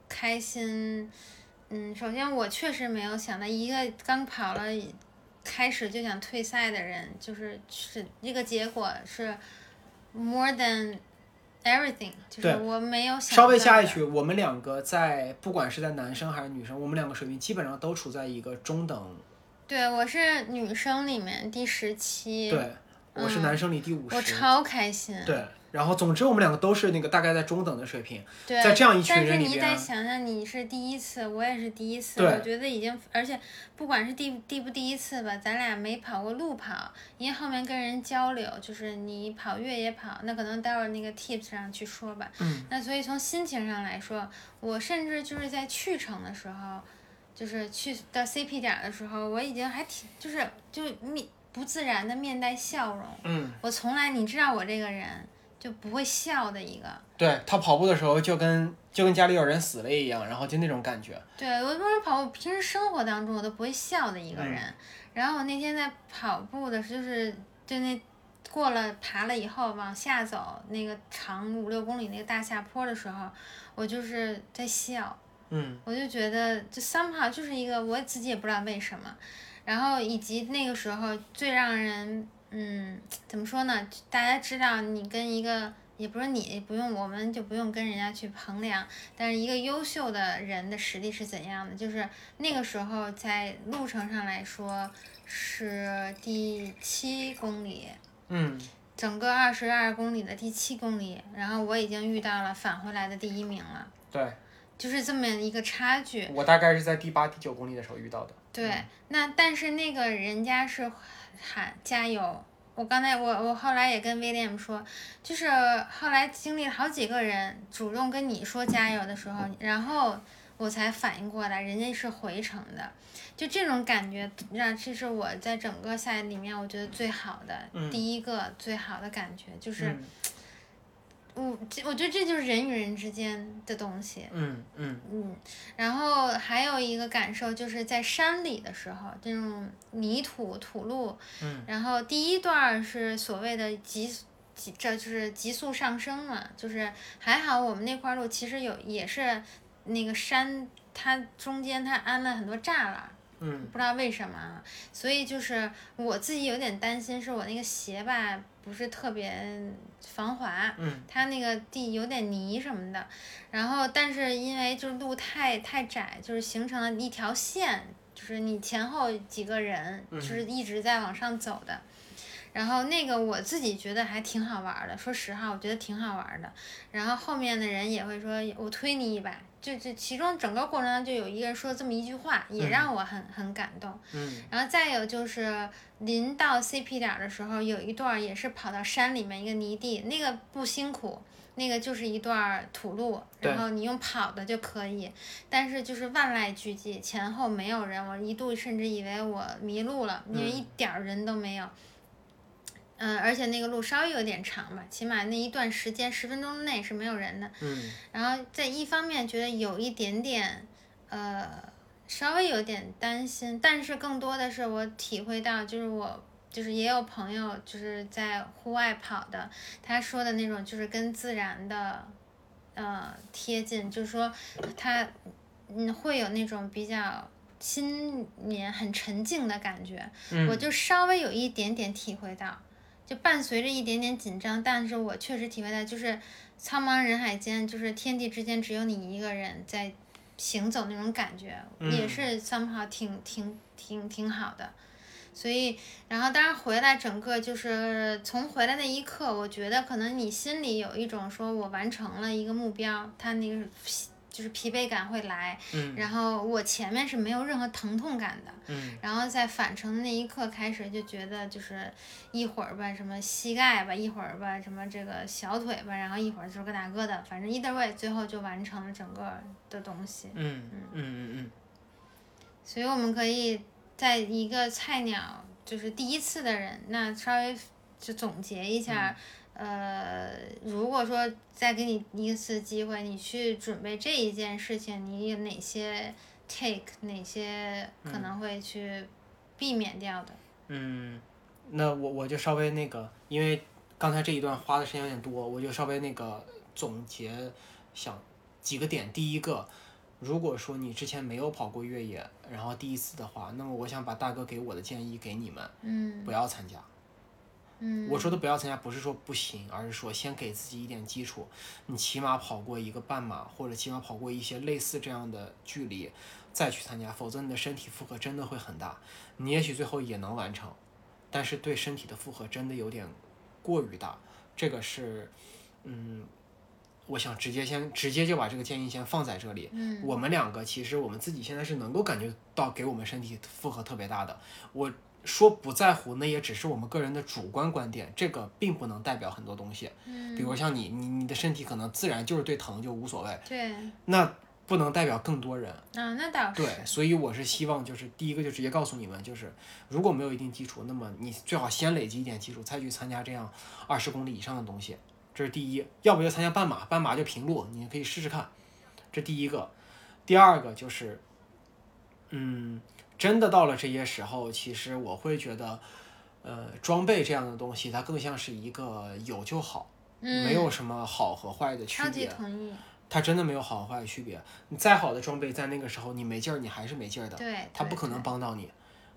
开心。嗯，首先我确实没有想到一个刚跑了，开始就想退赛的人，就是是这个结果是 more than everything，就是我没有想稍微下一曲，我们两个在不管是在男生还是女生，我们两个水平基本上都处在一个中等。对，我是女生里面第十七，对，我是男生里第五十、我超开心。对，然后总之我们两个都是那个大概在中等的水平。对，在这样一群但是人里边你得想想，你是第一次，我也是第一次，我觉得已经，而且不管是第第不第一次吧，咱俩没跑过路跑，因为后面跟人交流，就是你跑越野跑，那可能待会儿那个 tips 上去说吧。嗯。那所以从心情上来说，我甚至就是在去程的时候，就是去到 CP 点的时候，我已经还挺，就是就面不自然的面带笑容。嗯，我从来，你知道我这个人就不会笑的一个。对他跑步的时候就跟就跟家里有人死了一样，然后就那种感觉。对我不是跑步，平时生活当中我都不会笑的一个人。嗯然后我那天在跑步的时候，就是就那过了爬了以后往下走那个长五六公里那个大下坡的时候，我就是在笑，嗯我就觉得这 somehow 就是一个我自己也不知道为什么。然后以及那个时候最让人嗯怎么说呢？大家知道你跟一个也不是你不用，我们就不用跟人家去衡量。但是一个优秀的人的实力是怎样的？就是那个时候在路程上来说是第七公里，嗯，整个二十二公里的第七公里，然后我已经遇到了返回来的第一名了。对，就是这么一个差距。我大概是在第八、第九公里的时候遇到的。对，那但是那个人家是喊加油。我刚才我我后来也跟威廉说，就是后来经历好几个人主动跟你说加油的时候，然后我才反应过来，人家是回程的，就这种感觉让这是我在整个赛里面我觉得最好的第一个最好的感觉，就是。我这我觉得这就是人与人之间的东西。嗯嗯嗯，然后还有一个感受就是在山里的时候，这种泥土土路。嗯。然后第一段是所谓的急急，这就是急速上升嘛，就是还好我们那块路其实有也是那个山，它中间它安了很多栅栏。嗯。不知道为什么，所以就是我自己有点担心，是我那个鞋吧。不是特别防滑，嗯，它那个地有点泥什么的，然后但是因为就是路太太窄，就是形成了一条线，就是你前后几个人就是一直在往上走的，然后那个我自己觉得还挺好玩的，说实话我觉得挺好玩的，然后后面的人也会说我推你一把。就这其中整个过程中就有一个人说这么一句话，也让我很很感动。嗯，然后再有就是临到 CP 点的时候，有一段也是跑到山里面一个泥地，那个不辛苦，那个就是一段土路，然后你用跑的就可以。但是就是万籁俱寂，前后没有人，我一度甚至以为我迷路了，因为一点人都没有。嗯，而且那个路稍微有点长吧，起码那一段时间十分钟内是没有人的。嗯。然后在一方面觉得有一点点，呃，稍微有点担心，但是更多的是我体会到，就是我就是也有朋友就是在户外跑的，他说的那种就是跟自然的，呃，贴近，就是说他嗯会有那种比较心里很沉静的感觉。嗯。我就稍微有一点点体会到。就伴随着一点点紧张，但是我确实体会到，就是苍茫人海间，就是天地之间只有你一个人在行走那种感觉，也是 somehow 挺挺挺挺好的。所以，然后当然回来，整个就是从回来那一刻，我觉得可能你心里有一种说我完成了一个目标，他那个。就是疲惫感会来，然后我前面是没有任何疼痛感的，然后在返程的那一刻开始就觉得就是一会儿吧什么膝盖吧，一会儿吧什么这个小腿吧，然后一会儿就是个大疙瘩，反正 either way 最后就完成了整个的东西。嗯嗯嗯嗯。所以我们可以在一个菜鸟就是第一次的人，那稍微就总结一下。呃，如果说再给你一次机会，你去准备这一件事情，你有哪些 take，哪些可能会去避免掉的？嗯，那我我就稍微那个，因为刚才这一段花的时间有点多，我就稍微那个总结，想几个点。第一个，如果说你之前没有跑过越野，然后第一次的话，那么我想把大哥给我的建议给你们，嗯，不要参加。我说的不要参加，不是说不行，而是说先给自己一点基础，你起码跑过一个半马，或者起码跑过一些类似这样的距离，再去参加，否则你的身体负荷真的会很大。你也许最后也能完成，但是对身体的负荷真的有点过于大。这个是，嗯，我想直接先直接就把这个建议先放在这里。嗯，我们两个其实我们自己现在是能够感觉到给我们身体负荷特别大的。我。说不在乎，那也只是我们个人的主观观点，这个并不能代表很多东西。嗯，比如像你，你你的身体可能自然就是对疼就无所谓。对，那不能代表更多人。啊，那倒是。对，所以我是希望，就是第一个就直接告诉你们，就是如果没有一定基础，那么你最好先累积一点基础，再去参加这样二十公里以上的东西。这是第一，要不就参加半马，半马就平路，你可以试试看。这第一个，第二个就是，嗯。真的到了这些时候，其实我会觉得，呃，装备这样的东西，它更像是一个有就好，没有什么好和坏的区别。同意。它真的没有好和坏的区别。你再好的装备，在那个时候你没劲儿，你还是没劲儿的。对。它不可能帮到你，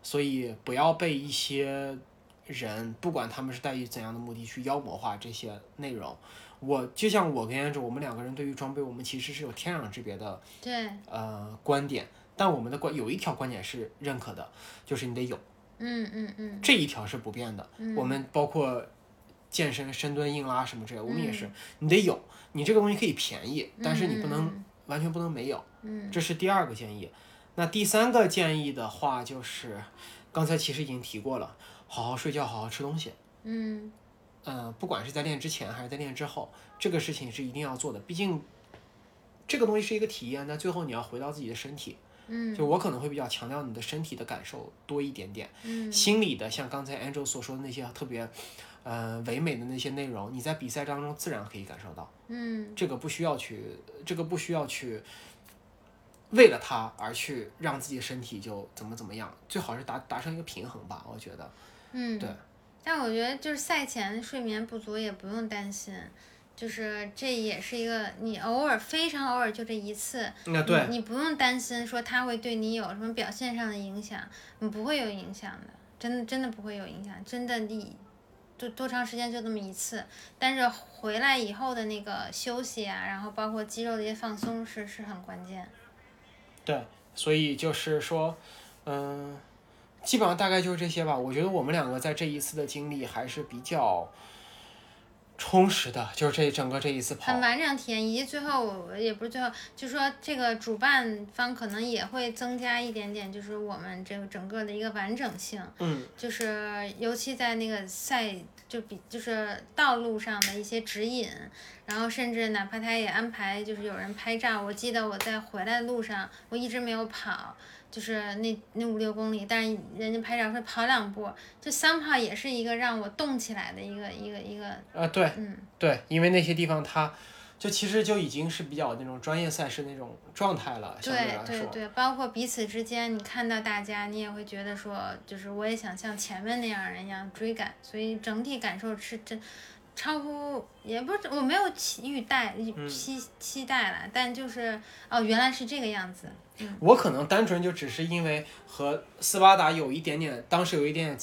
所以不要被一些人，不管他们是带于怎样的目的去妖魔化这些内容。我就像我跟 Angel，我们两个人对于装备，我们其实是有天壤之别的，对，呃，观点。但我们的观有一条观点是认可的，就是你得有，嗯嗯嗯，这一条是不变的。我们包括健身、深蹲、硬拉什么之类，我们也是，你得有。你这个东西可以便宜，但是你不能完全不能没有。嗯，这是第二个建议。那第三个建议的话，就是刚才其实已经提过了，好好睡觉，好好吃东西。嗯。嗯，不管是在练之前还是在练之后，这个事情是一定要做的。毕竟，这个东西是一个体验，那最后你要回到自己的身体。嗯，就我可能会比较强调你的身体的感受多一点点。嗯，心理的，像刚才 Angel 所说的那些特别，呃，唯美的那些内容，你在比赛当中自然可以感受到。嗯，这个不需要去，这个不需要去为了它而去让自己的身体就怎么怎么样，最好是达达成一个平衡吧，我觉得。嗯，对。但我觉得就是赛前睡眠不足也不用担心，就是这也是一个你偶尔非常偶尔就这一次，那对，你不用担心说他会对你有什么表现上的影响，你不会有影响的，真的真的不会有影响，真的你多多长时间就这么一次，但是回来以后的那个休息啊，然后包括肌肉的一些放松是是很关键。对，所以就是说，嗯。基本上大概就是这些吧。我觉得我们两个在这一次的经历还是比较充实的，就是这整个这一次跑很完整体验。以及最后也不是最后，就说这个主办方可能也会增加一点点，就是我们这个整个的一个完整性。嗯，就是尤其在那个赛就比就是道路上的一些指引，然后甚至哪怕他也安排就是有人拍照。我记得我在回来的路上，我一直没有跑。就是那那五六公里，但是人家拍照说跑两步，这三跑也是一个让我动起来的一个一个一个。呃，对，嗯，对，因为那些地方它，就其实就已经是比较那种专业赛事那种状态了，相对来说。对对对，包括彼此之间，你看到大家，你也会觉得说，就是我也想像前面那样人一样追赶，所以整体感受是真。超乎也不是，我没有期预待期期待了，但就是哦，原来是这个样子。我可能单纯就只是因为和斯巴达有一点点，当时有一点点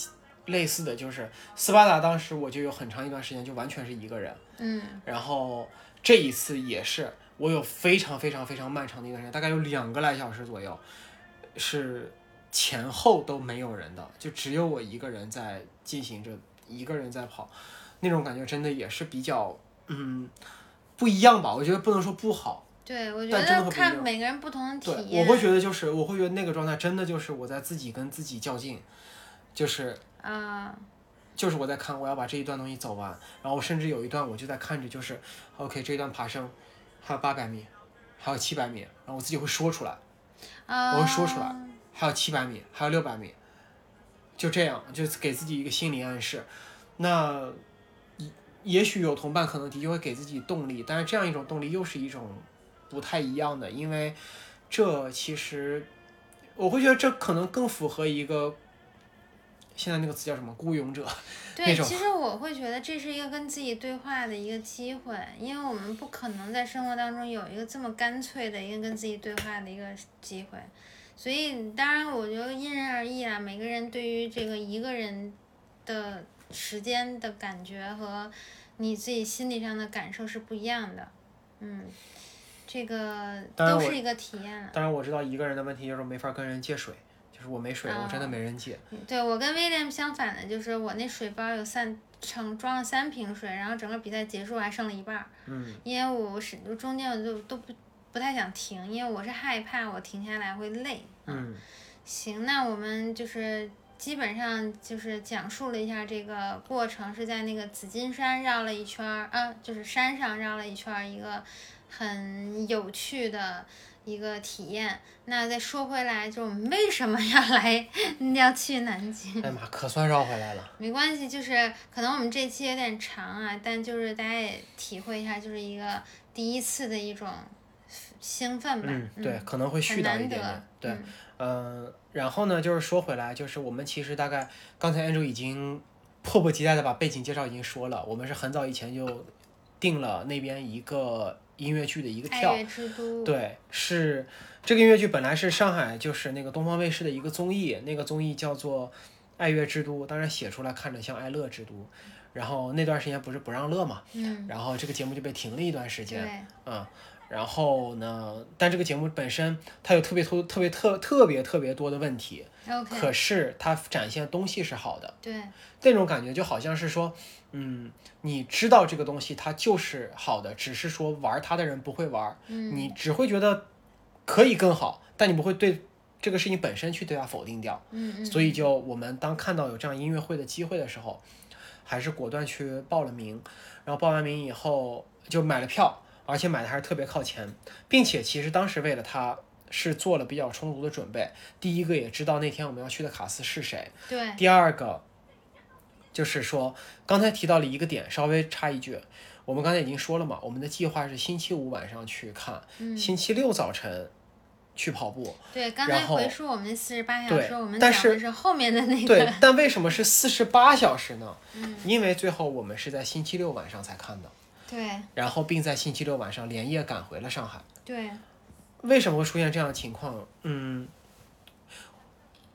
类似的就是斯巴达当时我就有很长一段时间就完全是一个人，嗯，然后这一次也是我有非常非常非常漫长的一段时间，大概有两个来小时左右，是前后都没有人的，就只有我一个人在进行着，一个人在跑。那种感觉真的也是比较，嗯，不一样吧？我觉得不能说不好，对我觉得看每个人不同的体验。我会觉得就是，我会觉得那个状态真的就是我在自己跟自己较劲，就是啊，就是我在看我要把这一段东西走完，然后我甚至有一段我就在看着，就是 OK 这一段爬升还有八百米，还有七百米，然后我自己会说出来，我会说出来，还有七百米，还有六百米，就这样就给自己一个心理暗示，那。也许有同伴可能的确会给自己动力，但是这样一种动力又是一种不太一样的，因为这其实我会觉得这可能更符合一个现在那个词叫什么“孤勇者 ”对，其实我会觉得这是一个跟自己对话的一个机会，因为我们不可能在生活当中有一个这么干脆的一个跟自己对话的一个机会，所以当然我觉得因人而异啊，每个人对于这个一个人的。时间的感觉和你自己心理上的感受是不一样的，嗯，这个都是一个体验。当然我知道一个人的问题就是没法跟人借水，就是我没水，我真的没人借。对我跟威廉相反的，就是我那水包有三盛装了三瓶水，然后整个比赛结束还剩了一半。嗯。因为我是中间我就都不不太想停，因为我是害怕我停下来会累。嗯。行，那我们就是。基本上就是讲述了一下这个过程，是在那个紫金山绕了一圈儿，啊，就是山上绕了一圈儿，一个很有趣的一个体验。那再说回来，就我们为什么要来 要去南京？哎妈，可算绕回来了。没关系，就是可能我们这期有点长啊，但就是大家也体会一下，就是一个第一次的一种兴奋吧。嗯，对，可能会絮叨一点点。对，嗯。然后呢，就是说回来，就是我们其实大概刚才 Andrew 已经迫不及待的把背景介绍已经说了，我们是很早以前就定了那边一个音乐剧的一个票，对，是这个音乐剧本来是上海就是那个东方卫视的一个综艺，那个综艺叫做爱乐之都，当然写出来看着像爱乐之都。然后那段时间不是不让乐嘛，嗯，然后这个节目就被停了一段时间，对，嗯，然后呢，但这个节目本身它有特别特、特别特、特别特别多的问题可是它展现的东西是好的，对，那种感觉就好像是说，嗯，你知道这个东西它就是好的，只是说玩它的人不会玩，嗯，你只会觉得可以更好，但你不会对这个事情本身去对它否定掉。嗯。嗯，所以就我们当看到有这样音乐会的机会的时候，还是果断去报了名，然后报完名以后就买了票，而且买的还是特别靠前，并且其实当时为了他是做了比较充足的准备。第一个也知道那天我们要去的卡斯是谁，对，第二个就是说刚才提到了一个点，稍微插一句。我们刚才已经说了嘛，我们的计划是星期五晚上去看，嗯，星期六早晨去跑步。对，刚才回溯我们的四十八小时，我们讲的是后面的那对个，，但为什么是四十八小时呢？嗯，因为最后我们是在星期六晚上才看的，对然后并在星期六晚上连夜赶回了上海。对，为什么会出现这样的情况？嗯，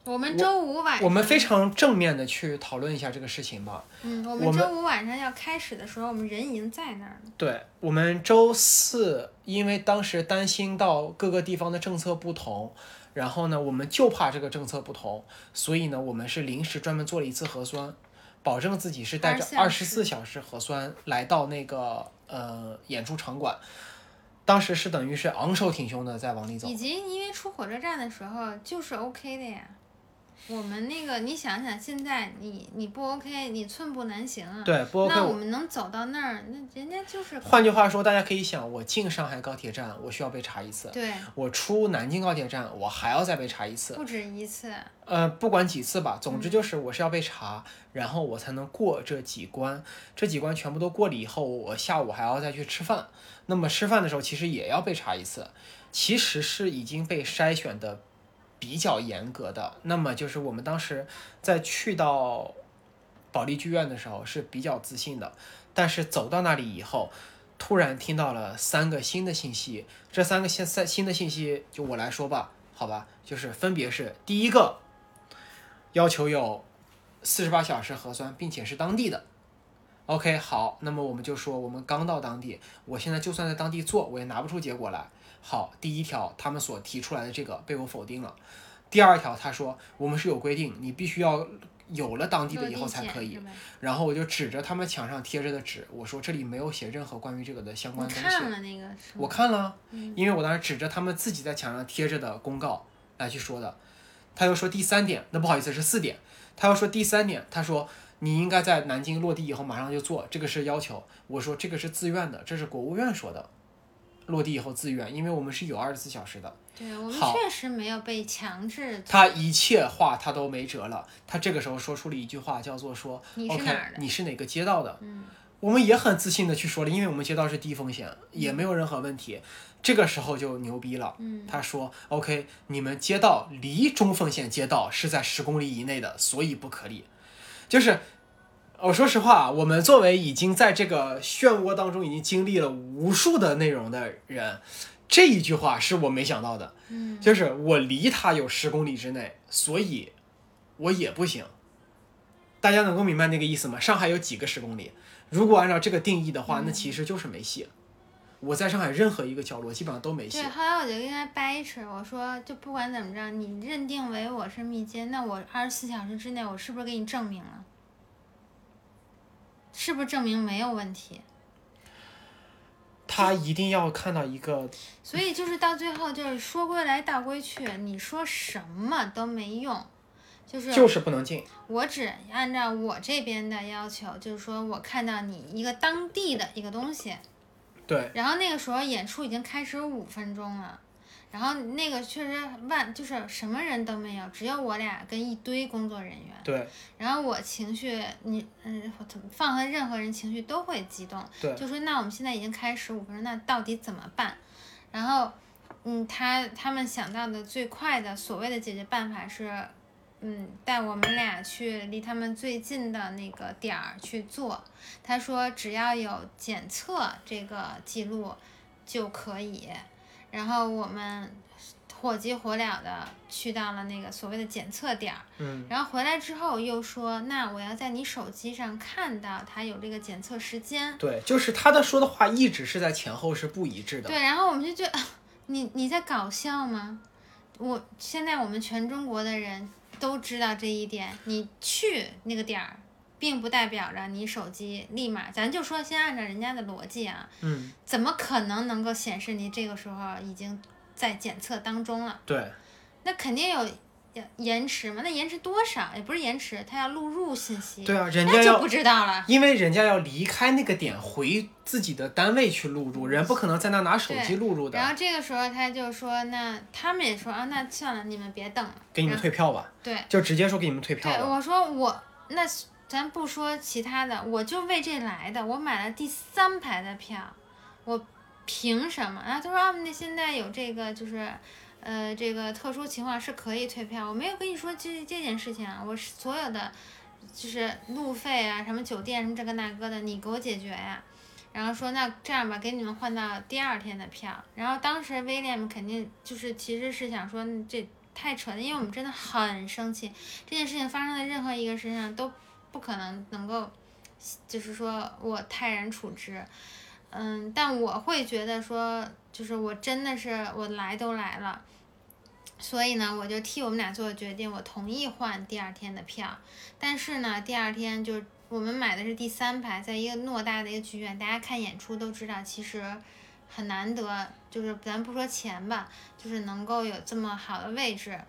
我们周五晚上，我们非常正面的去讨论一下这个事情吧。嗯，我们周五晚上要开始的时候，我们人已经在那儿了，对我们周四，因为当时担心到各个地方的政策不同，然后呢，我们就怕这个政策不同，所以呢，我们是临时专门做了一次核酸，保证自己是带着二24十四小时核酸来到那个呃演出场馆。当时是等于是昂首挺胸的在往里走以，及因为出火车站的时候就是 OK 的呀。我们那个，你想想，现在你你不 OK，你寸步难行啊。对，不 OK 那我我。们能走到那儿，那人家就是换句话说，大家可以想，我进上海高铁站，我需要被查一次；对，我出南京高铁站，我还要再被查一次。不止一次。呃，不管几次吧，总之就是我是要被查，然后我才能过这几关。这几关全部都过了以后，我下午还要再去吃饭。那么吃饭的时候，其实也要被查一次，其实是已经被筛选的比较严格的。那么就是我们当时在去到保利剧院的时候是比较自信的，但是走到那里以后，突然听到了三个新的信息。这三个新三新的信息，就我来说吧，好吧，就是分别是第一个。要求有四十八小时核酸，并且是当地的。OK，好，那么我们就说我们刚到当地，我现在就算在当地做，我也拿不出结果来。好，第一条他们所提出来的这个被我否定了。第二条他说我们是有规定，你必须要有了当地的以后才可以。然后我就指着他们墙上贴着的纸，我说这里没有写任何关于这个的相关东西。看了那个？我看了，嗯因为我当时指着他们自己在墙上贴着的公告来去说的。他又说第三点，那不好意思是四点。他又说第三点，他说你应该在南京落地以后马上就做，这个是要求。我说这个是自愿的，这是国务院说的，落地以后自愿，因为我们是有二十四小时的。对我们确实没有被强制。他一切话他都没辙了，他这个时候说出了一句话，叫做说你是 OK，哪儿的你是哪个街道的？嗯，我们也很自信的去说了，因为我们街道是低风险，也没有任何问题。这个时候就牛逼了，嗯他说 OK，你们街道离中风险街道是在十公里以内的，所以不可立。就是我说实话，我们作为已经在这个漩涡当中已经经历了无数的内容的人，这一句话是我没想到的。嗯，就是我离他有十公里之内，所以我也不行。大家能够明白那个意思吗？上海有几个十公里？如果按照这个定义的话，那其实就是没戏。我在上海任何一个角落基本上都没戏对，。后来我就跟他掰扯，我说就不管怎么着，你认定为我是密接，那我二十四小时之内，我是不是给你证明了？是不是证明没有问题？他一定要看到一个，所以就是到最后，就是说归来道归去，你说什么都没用，就是就是不能进。我只按照我这边的要求，就是说我看到你一个当地的一个东西，对，然后那个时候演出已经开始五分钟了，然后那个确实万就是什么人都没有，只有我俩跟一堆工作人员。对，然后我情绪，你嗯，放和任何人情绪都会激动，对就说那我们现在已经开始五分钟，那到底怎么办？然后，嗯，他他们想到的最快的所谓的解决办法是，嗯，带我们俩去离他们最近的那个点儿去做。他说只要有检测这个记录就可以。然后我们火急火燎的去到了那个所谓的检测点儿，嗯，然后回来之后又说，那我要在你手机上看到他有这个检测时间。对，就是他的说的话一直是在前后是不一致的。对，然后我们就觉得，你你在搞笑吗？我现在我们全中国的人都知道这一点，你去那个点儿，并不代表着你手机立马，咱就说先按照人家的逻辑啊，嗯，怎么可能能够显示你这个时候已经在检测当中了？对，那肯定有延迟嘛？那延迟多少？也不是延迟，他要录入信息。对啊，人家就不知道了。因为人家要离开那个点，回自己的单位去录入，人不可能在那拿手机录入的。然后这个时候他就说，那他们也说啊，那算了，你们别等了，给你们退票吧。对，就直接说给你们退票对，我说我那咱不说其他的，我就为这来的，我买了第三排的票，我凭什么？然后他说啊，那现在有这个就是。呃，这个特殊情况是可以退票，我没有跟你说这这件事情啊，我所有的就是路费啊，什么酒店什么这个那个的，你给我解决呀。然后说那这样吧，给你们换到第二天的票。然后当时威廉肯定就是其实是想说这太蠢了，因为我们真的很生气，这件事情发生在任何一个身上都不可能能够，就是说我泰然处之。嗯，但我会觉得说，就是我真的是我来都来了，所以呢，我就替我们俩做了决定，我同意换第二天的票。但是呢，第二天就我们买的是第三排，在一个偌大的一个剧院，大家看演出都知道，其实很难得，就是咱不说钱吧，就是能够有这么好的位置。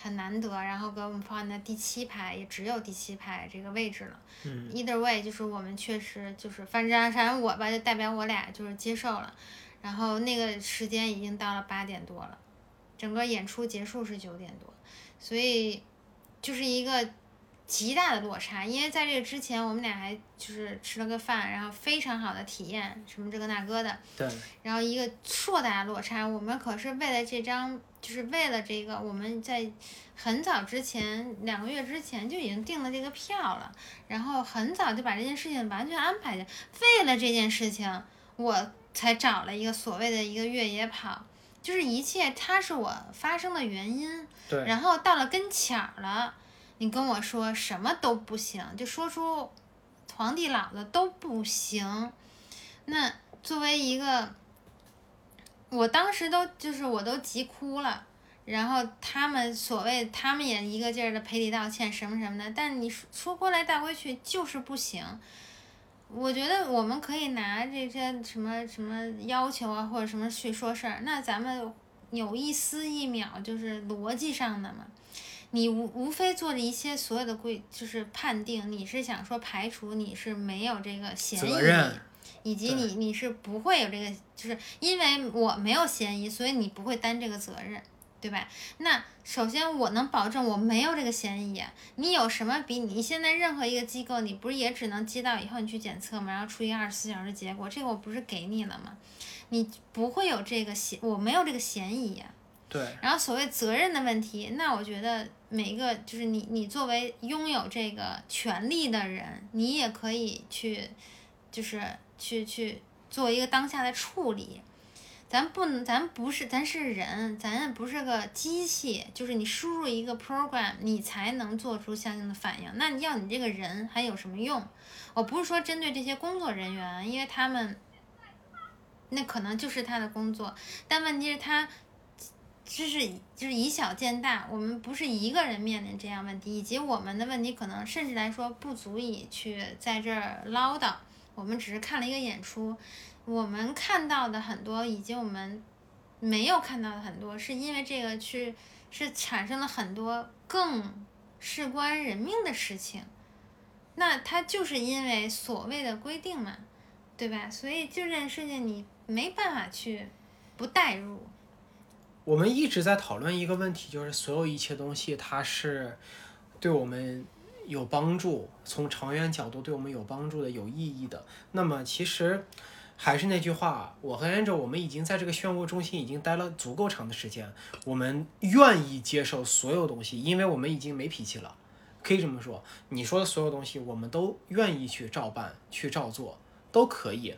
很难得，然后给我们放在第七排，也只有第七排这个位置了。嗯，either way，就是我们确实就是，反正反正我吧，就代表我俩就是接受了。然后那个时间已经到了八点多了，整个演出结束是九点多，所以就是一个。极大的落差，因为在这个之前，我们俩还就是吃了个饭，然后非常好的体验，什么这个那个的。对。然后一个硕大的落差，我们可是为了这张，就是为了这个，我们在很早之前，两个月之前就已经订了这个票了，然后很早就把这件事情完全安排下。为了这件事情，我才找了一个所谓的一个越野跑，就是一切它是我发生的原因。对。然后到了跟前儿了。你跟我说什么都不行，就说出皇帝老子都不行。那作为一个，我当时都就是我都急哭了，然后他们所谓他们也一个劲儿的赔礼道歉什么什么的，但你说说过来带回去就是不行。我觉得我们可以拿这些什么什么要求啊或者什么去说事儿，那咱们有一丝一秒就是逻辑上的嘛。你无无非做着一些所有的规，就是判定你是想说排除你是没有这个嫌疑，以及你你是不会有这个，就是因为我没有嫌疑，所以你不会担这个责任，对吧？那首先我能保证我没有这个嫌疑，你有什么比你现在任何一个机构，你不是也只能接到以后你去检测吗？然后出一个二十四小时结果，这个我不是给你了吗？你不会有这个嫌，我没有这个嫌疑。对，然后所谓责任的问题，那我觉得每一个就是你，你作为拥有这个权利的人，你也可以去，就是去去做一个当下的处理。咱不能，咱不是，咱是人，咱不是个机器，就是你输入一个 program，你才能做出相应的反应。那你要你这个人还有什么用？我不是说针对这些工作人员，因为他们那可能就是他的工作，但问题是，他。就是就是以小见大，我们不是一个人面临这样问题，以及我们的问题可能甚至来说不足以去在这儿唠叨。我们只是看了一个演出，我们看到的很多，以及我们没有看到的很多，是因为这个去是产生了很多更事关人命的事情。那它就是因为所谓的规定嘛，对吧？所以就这件事情你没办法去不代入。我们一直在讨论一个问题，就是所有一切东西，它是对我们有帮助，从长远角度对我们有帮助的、有意义的。那么，其实还是那句话，我和 Angel，我们已经在这个漩涡中心已经待了足够长的时间，我们愿意接受所有东西，因为我们已经没脾气了，可以这么说。你说的所有东西，我们都愿意去照办、去照做，都可以。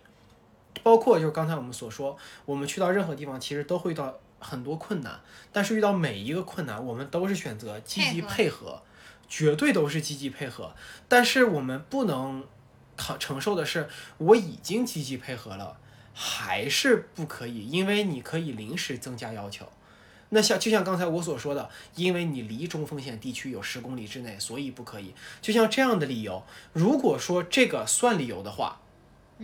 包括就是刚才我们所说，我们去到任何地方，其实都会遇到。很多困难，但是遇到每一个困难，我们都是选择积极配合，绝对都是积极配合。但是我们不能扛承受的是，我已经积极配合了，还是不可以，因为你可以临时增加要求。那像就像刚才我所说的，因为你离中风险地区有十公里之内，所以不可以。就像这样的理由，如果说这个算理由的话。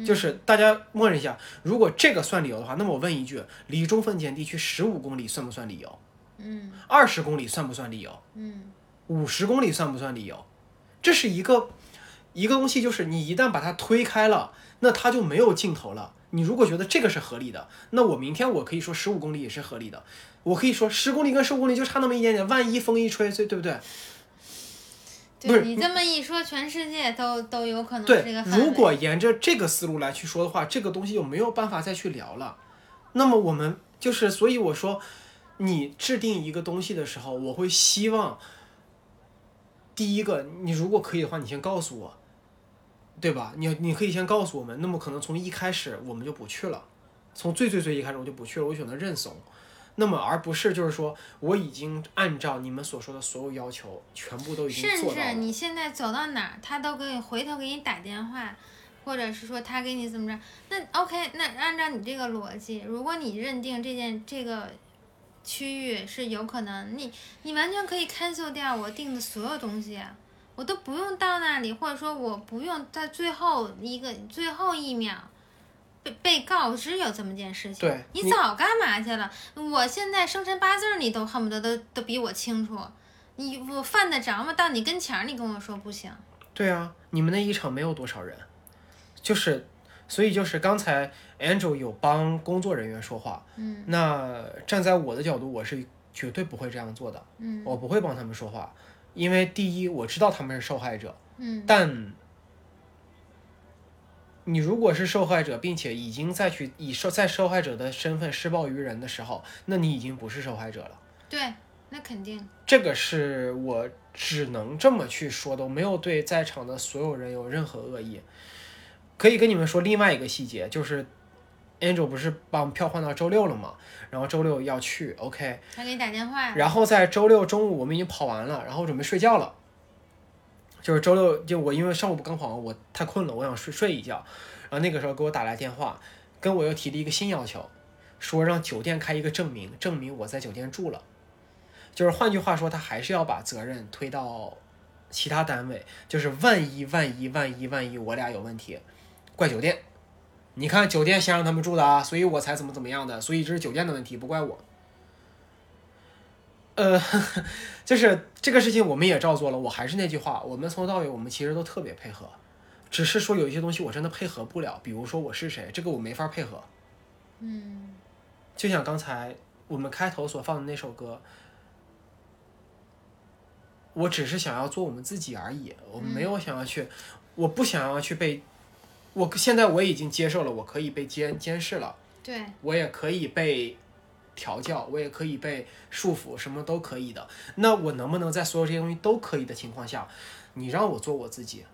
就是大家默认一下，如果这个算理由的话，那么我问一句：离中风险地区十五公里算不算理由？嗯。二十公里算不算理由？嗯。五十公里算不算理由？这是一个一个东西，就是你一旦把它推开了，那它就没有尽头了。你如果觉得这个是合理的，那我明天我可以说十五公里也是合理的，我可以说十公里跟十五公里就差那么一点点，万一风一吹，对对不对？对你这么一说，全世界都都有可能是这个如果沿着这个思路来去说的话，这个东西就没有办法再去聊了。那么我们就是，所以我说，你制定一个东西的时候，我会希望，第一个，你如果可以的话，你先告诉我，对吧？你你可以先告诉我们。那么可能从一开始我们就不去了，从最最最一开始我就不去了，我选择认怂。那么，而不是就是说，我已经按照你们所说的所有要求，全部都已经做到。甚至你现在走到哪儿，他都给你回头给你打电话，或者是说他给你怎么着？那 OK，那按照你这个逻辑，如果你认定这件这个区域是有可能，你你完全可以 cancel 掉我订的所有东西，我都不用到那里，或者说我不用在最后一个最后一秒。被被告知有这么件事情，对你早干嘛去了？我现在生辰八字你都恨不得都都比我清楚，你我犯得着吗？到你跟前儿你跟我说不行？对啊，你们那一场没有多少人，就是，所以就是刚才 Angel 有帮工作人员说话，嗯，那站在我的角度，我是绝对不会这样做的，嗯，我不会帮他们说话，因为第一我知道他们是受害者，嗯，但。你如果是受害者，并且已经再去以受在受害者的身份施暴于人的时候，那你已经不是受害者了。对，那肯定。这个是我只能这么去说的，我没有对在场的所有人有任何恶意。可以跟你们说另外一个细节，就是 Angel 不是把我们票换到周六了吗？然后周六要去，OK。他给你打电话。然后在周六中午我们已经跑完了，然后准备睡觉了。就是周六，就我因为上午刚跑完，我太困了，我想睡睡一觉。然后那个时候给我打来电话，跟我又提了一个新要求，说让酒店开一个证明，证明我在酒店住了。就是换句话说，他还是要把责任推到其他单位。就是万一万一万一万一我俩有问题，怪酒店。你看酒店先让他们住的啊，所以我才怎么怎么样的，所以这是酒店的问题，不怪我。呃，就是这个事情我们也照做了。我还是那句话，我们从头到尾我们其实都特别配合，只是说有一些东西我真的配合不了，比如说我是谁，这个我没法配合。嗯，就像刚才我们开头所放的那首歌，我只是想要做我们自己而已，我没有想要去，我不想要去被，我现在我已经接受了，我可以被监监视了，对我也可以被。调教我也可以被束缚，什么都可以的。那我能不能在所有这些东西都可以的情况下，你让我做我自己，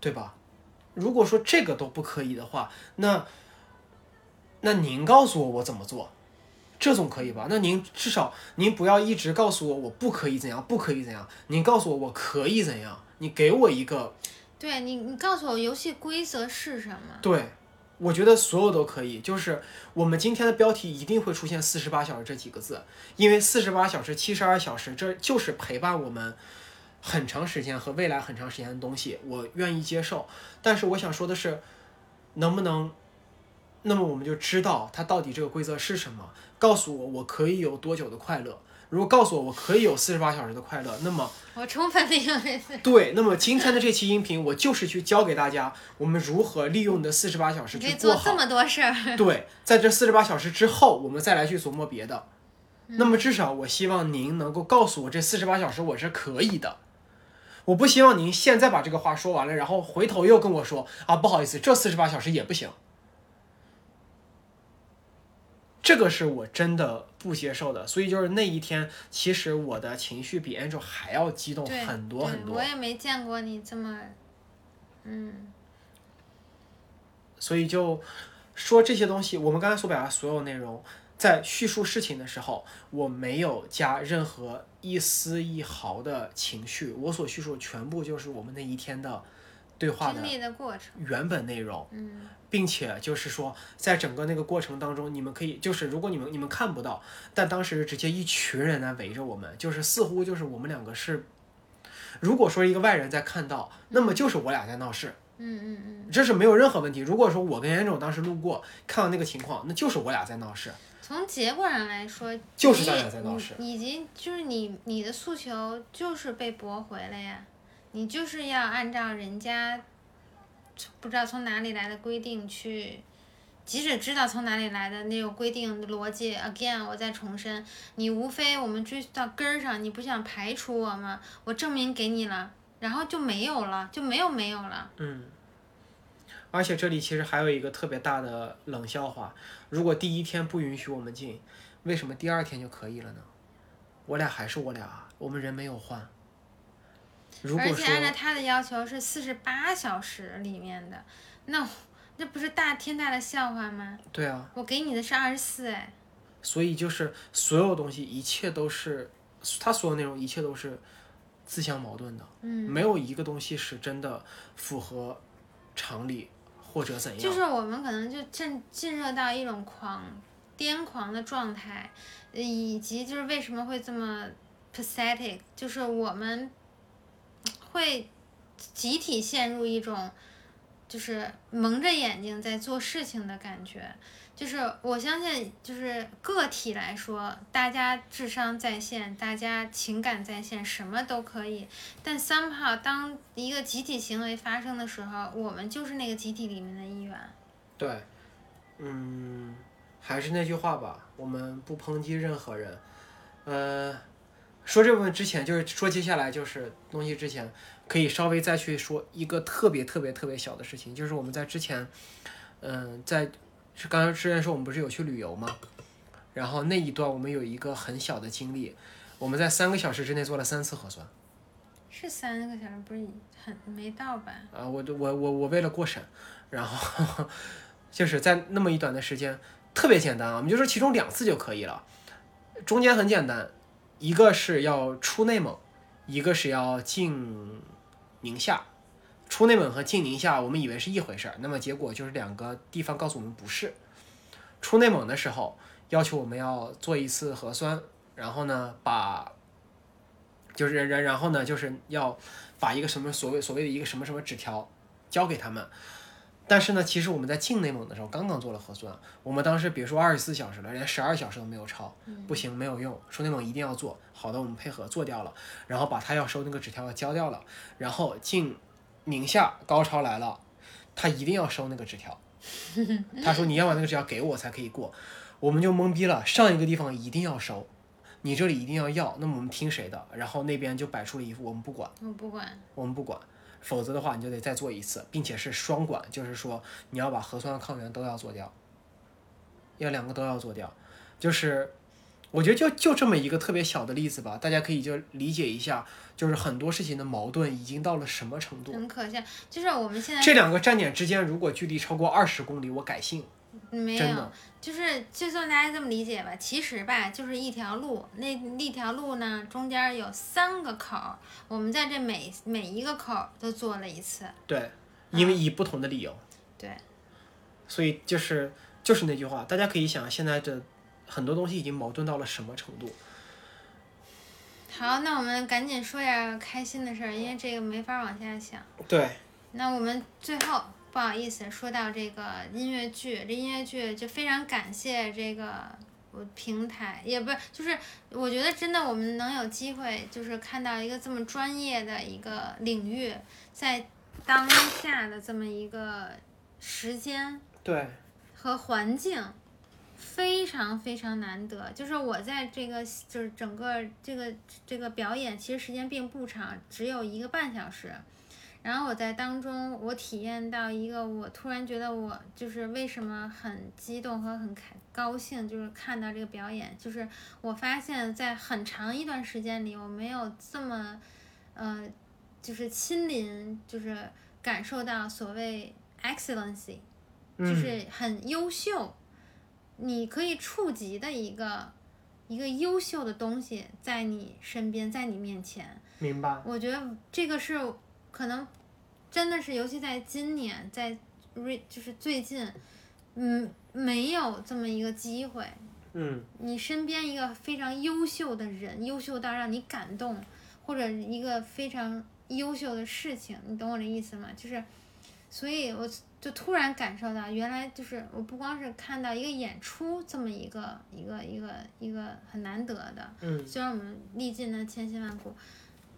对吧？如果说这个都不可以的话，那那您告诉我我怎么做，这总可以吧？那您至少您不要一直告诉我我不可以怎样，不可以怎样。您告诉我我可以怎样，你给我一个，对你，你告诉我游戏规则是什么？对。我觉得所有都可以，就是我们今天的标题一定会出现“四十八小时”这几个字，因为四十八小时、七十二小时，这就是陪伴我们很长时间和未来很长时间的东西，我愿意接受。但是我想说的是，能不能，那么我们就知道它到底这个规则是什么，告诉我我可以有多久的快乐。如果告诉我我可以有四十八小时的快乐，那么我充分利用这次。对，那么今天的这期音频，我就是去教给大家，我们如何利用你的四十八小时去做这么多事儿。对，在这四十八小时之后，我们再来去琢磨别的。那么至少，我希望您能够告诉我，这四十八小时我是可以的。我不希望您现在把这个话说完了，然后回头又跟我说啊，不好意思，这四十八小时也不行。这个是我真的不接受的，所以就是那一天，其实我的情绪比 Angel 还要激动很多很多。我也没见过你这么，嗯。所以就说这些东西，我们刚才所表达所有内容，在叙述事情的时候，我没有加任何一丝一毫的情绪，我所叙述全部就是我们那一天的对话的原本内容，嗯，并且就是说，在整个那个过程当中，你们可以就是如果你们你们看不到，但当时直接一群人来围着我们，就是似乎就是我们两个是，如果说一个外人在看到，那么就是我俩在闹事。嗯嗯嗯，这是没有任何问题。如果说我跟严总当时路过，看到那个情况，那就是我俩在闹事。从结果上来说，就是咱俩在闹事。以及就是你你的诉求就是被驳回了呀，你就是要按照人家不知道从哪里来的规定去，即使知道从哪里来的那种规定的逻辑，again，我再重申，你无非我们追到根儿上，你不想排除我吗？我证明给你了。然后就没有了，就没有没有了。嗯，而且这里其实还有一个特别大的冷笑话：如果第一天不允许我们进，为什么第二天就可以了呢？我俩还是我俩，我们人没有换。而且按照他的要求是四十八小时里面的，那那不是大天大的笑话吗？对啊。我给你的是二十四哎。所以就是所有东西，一切都是他所有内容，一切都是。自相矛盾的，嗯，没有一个东西是真的符合常理或者怎样。就是我们可能就进进入到一种狂癫狂的状态，以及就是为什么会这么 pathetic，就是我们会集体陷入一种就是蒙着眼睛在做事情的感觉。就是我相信，就是个体来说，大家智商在线，大家情感在线，什么都可以。但 somehow 当一个集体行为发生的时候，我们就是那个集体里面的一员。对，嗯，还是那句话吧，我们不抨击任何人。呃，说这部分之前，就是说接下来就是东西之前，可以稍微再去说一个特别特别特别小的事情，就是我们在之前，嗯，在。是刚刚之前说我们不是有去旅游吗？然后那一段我们有一个很小的经历，我们在三个小时之内做了三次核酸。是三个小时，不是很没到吧？啊，我我我我为了过审，然后就是在那么一短的时间，特别简单啊，我们就说其中两次就可以了。中间很简单，一个是要出内蒙，一个是要进宁夏。出内蒙和进宁夏，我们以为是一回事儿，那么结果就是两个地方告诉我们不是。出内蒙的时候要求我们要做一次核酸，然后呢把，就是然然后呢就是要把一个什么所谓所谓的一个什么什么纸条交给他们。但是呢，其实我们在进内蒙的时候刚刚做了核酸，我们当时别说二十四小时了，连十二小时都没有超，不行没有用，说内蒙一定要做。好的，我们配合做掉了，然后把他要收那个纸条交掉了，然后进。宁夏高超来了，他一定要收那个纸条。他说：“你要把那个纸条给我才可以过。”我们就懵逼了。上一个地方一定要收，你这里一定要要，那么我们听谁的？然后那边就摆出了一副我们不管，我不管，我们不管，否则的话你就得再做一次，并且是双管，就是说你要把核酸抗原都要做掉，要两个都要做掉，就是。我觉得就就这么一个特别小的例子吧，大家可以就理解一下，就是很多事情的矛盾已经到了什么程度。很可笑，就是我们现在这两个站点之间如果距离超过二十公里，我改姓。没有，就是就算大家这么理解吧，其实吧就是一条路，那那条路呢中间有三个口，我们在这每每一个口都做了一次。对，因为以不同的理由。对。所以就是就是那句话，大家可以想现在这。很多东西已经矛盾到了什么程度？好，那我们赶紧说点开心的事儿，因为这个没法往下想。对。那我们最后不好意思说到这个音乐剧，这音乐剧就非常感谢这个我平台，也不是，就是我觉得真的我们能有机会，就是看到一个这么专业的一个领域，在当下的这么一个时间，对，和环境。非常非常难得，就是我在这个就是整个这个这个表演，其实时间并不长，只有一个半小时。然后我在当中，我体验到一个，我突然觉得我就是为什么很激动和很开高兴，就是看到这个表演，就是我发现，在很长一段时间里，我没有这么，呃，就是亲临，就是感受到所谓 excellency，就是很优秀。你可以触及的一个一个优秀的东西在你身边，在你面前。明白。我觉得这个是可能真的是，尤其在今年，在瑞就是最近，嗯，没有这么一个机会。嗯。你身边一个非常优秀的人，优秀到让你感动，或者一个非常优秀的事情，你懂我的意思吗？就是，所以我。就突然感受到，原来就是我不光是看到一个演出这么一个一个一个一个很难得的，嗯，虽然我们历尽了千辛万苦，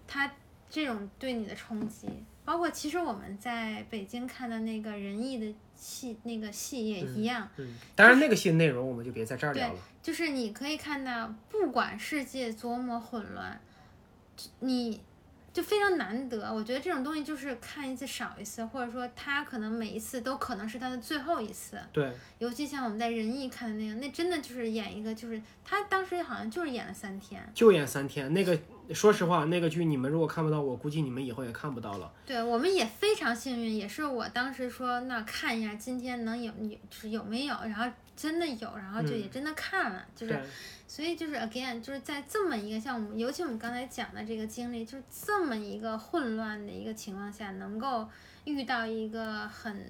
他这种对你的冲击，包括其实我们在北京看的那个仁义的戏，那个戏也一样，嗯，当然那个戏内容我们就别在这儿聊了，就是你可以看到，不管世界多么混乱，你。就非常难得，我觉得这种东西就是看一次少一次，或者说他可能每一次都可能是他的最后一次。对，尤其像我们在仁义看的那个，那真的就是演一个，就是他当时好像就是演了三天，就演三天。那个说实话，那个剧你们如果看不到，我估计你们以后也看不到了。对，我们也非常幸运，也是我当时说那看一下今天能有有就是有没有，然后真的有，然后就也真的看了，就是。所以就是 again，就是在这么一个像我们，尤其我们刚才讲的这个经历，就是这么一个混乱的一个情况下，能够遇到一个很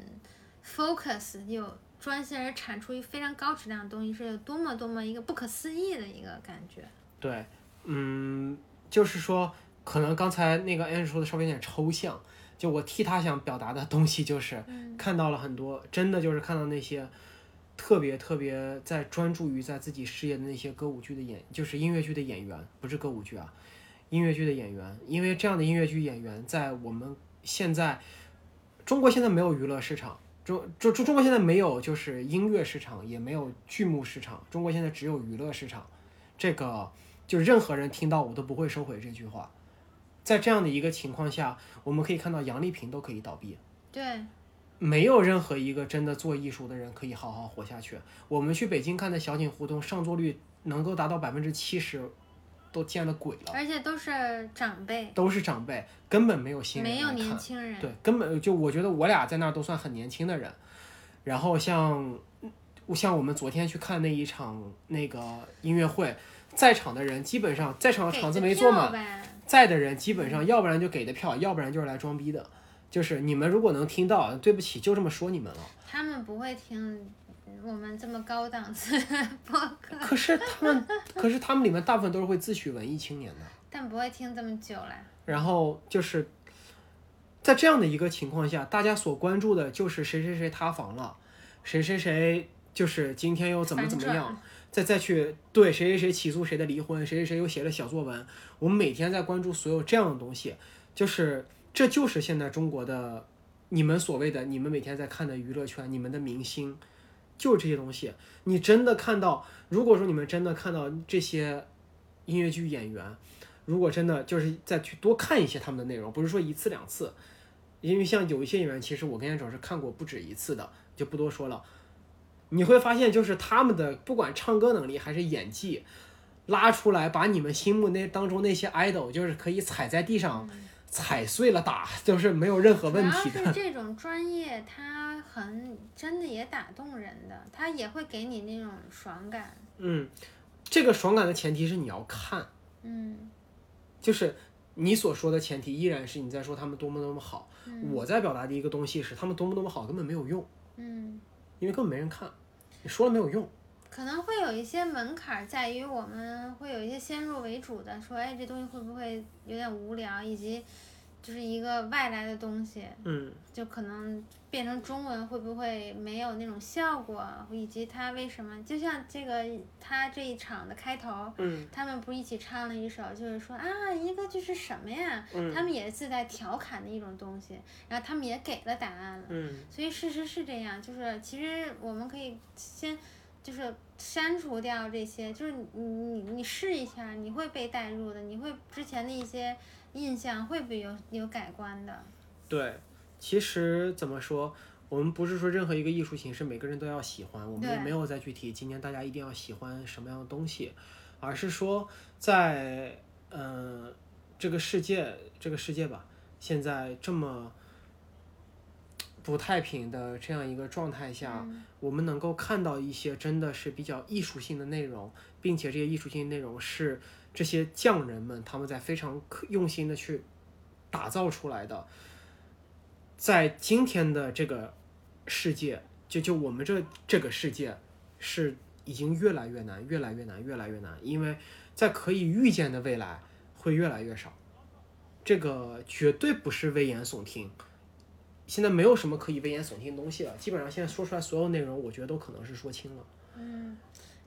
focus 有专心而产出一非常高质量的东西，是有多么多么一个不可思议的一个感觉。对，嗯，就是说，可能刚才那个 Anne 说的稍微有点抽象，就我替他想表达的东西，就是看到了很多，真的就是看到那些。特别特别在专注于在自己事业的那些歌舞剧的演，就是音乐剧的演员，不是歌舞剧啊，音乐剧的演员。因为这样的音乐剧演员在我们现在中国现在没有娱乐市场，中中中中国现在没有就是音乐市场，也没有剧目市场，中国现在只有娱乐市场。这个就任何人听到我都不会收回这句话。在这样的一个情况下，我们可以看到杨丽萍都可以倒闭。对。没有任何一个真的做艺术的人可以好好活下去。我们去北京看的小景胡同上座率能够达到百分之七十，都见了鬼了。而且都是长辈，都是长辈，根本没有新人没有年轻人。对，根本就我觉得我俩在那儿都算很年轻的人。然后像像我们昨天去看那一场那个音乐会，在场的人基本上在场场子没坐满，在的人基本上要不然就给的票，要不然就是来装逼的。就是你们如果能听到，对不起，就这么说你们了。他们不会听我们这么高档次的播客。可是他们，可是他们里面大部分都是会自诩文艺青年的。但不会听这么久了。然后就是在这样的一个情况下，大家所关注的就是谁谁谁塌房了，谁谁谁就是今天又怎么怎么样，再再去对谁谁谁起诉谁的离婚，谁谁谁又写了小作文。我们每天在关注所有这样的东西，就是。这就是现在中国的，你们所谓的你们每天在看的娱乐圈，你们的明星，就是这些东西。你真的看到，如果说你们真的看到这些音乐剧演员，如果真的就是再去多看一些他们的内容，不是说一次两次，因为像有一些演员，其实我跟严总是看过不止一次的，就不多说了。你会发现，就是他们的不管唱歌能力还是演技，拉出来把你们心目那当中那些 idol，就是可以踩在地上。踩碎了打，就是没有任何问题的。是 这种专业，它很真的也打动人的，它也会给你那种爽感。嗯，这个爽感的前提是你要看。嗯，就是你所说的前提依然是你在说他们多么多么好。我在表达的一个东西是他们多么多么好，根本没有用。嗯，因为根本没人看，你说了没有用。可能会有一些门槛，在于我们会有一些先入为主的说，哎，这东西会不会有点无聊，以及就是一个外来的东西，嗯，就可能变成中文会不会没有那种效果，以及它为什么？就像这个他这一场的开头，嗯，他们不是一起唱了一首，就是说啊，一个就是什么呀？嗯，他们也是在调侃的一种东西，然后他们也给了答案了，嗯，所以事实是这样，就是其实我们可以先。就是删除掉这些，就是你你你试一下，你会被带入的，你会之前的一些印象会不会有有改观的？对，其实怎么说，我们不是说任何一个艺术形式每个人都要喜欢，我们也没有再去提今年大家一定要喜欢什么样的东西，而是说在嗯这个世界这个世界吧，现在这么。不太平的这样一个状态下，我们能够看到一些真的是比较艺术性的内容，并且这些艺术性内容是这些匠人们他们在非常用心的去打造出来的。在今天的这个世界，就就我们这这个世界是已经越来越难，越来越难，越来越难，因为在可以预见的未来会越来越少。这个绝对不是危言耸听。现在没有什么可以危言耸听的东西了，基本上现在说出来所有内容，我觉得都可能是说清了。嗯，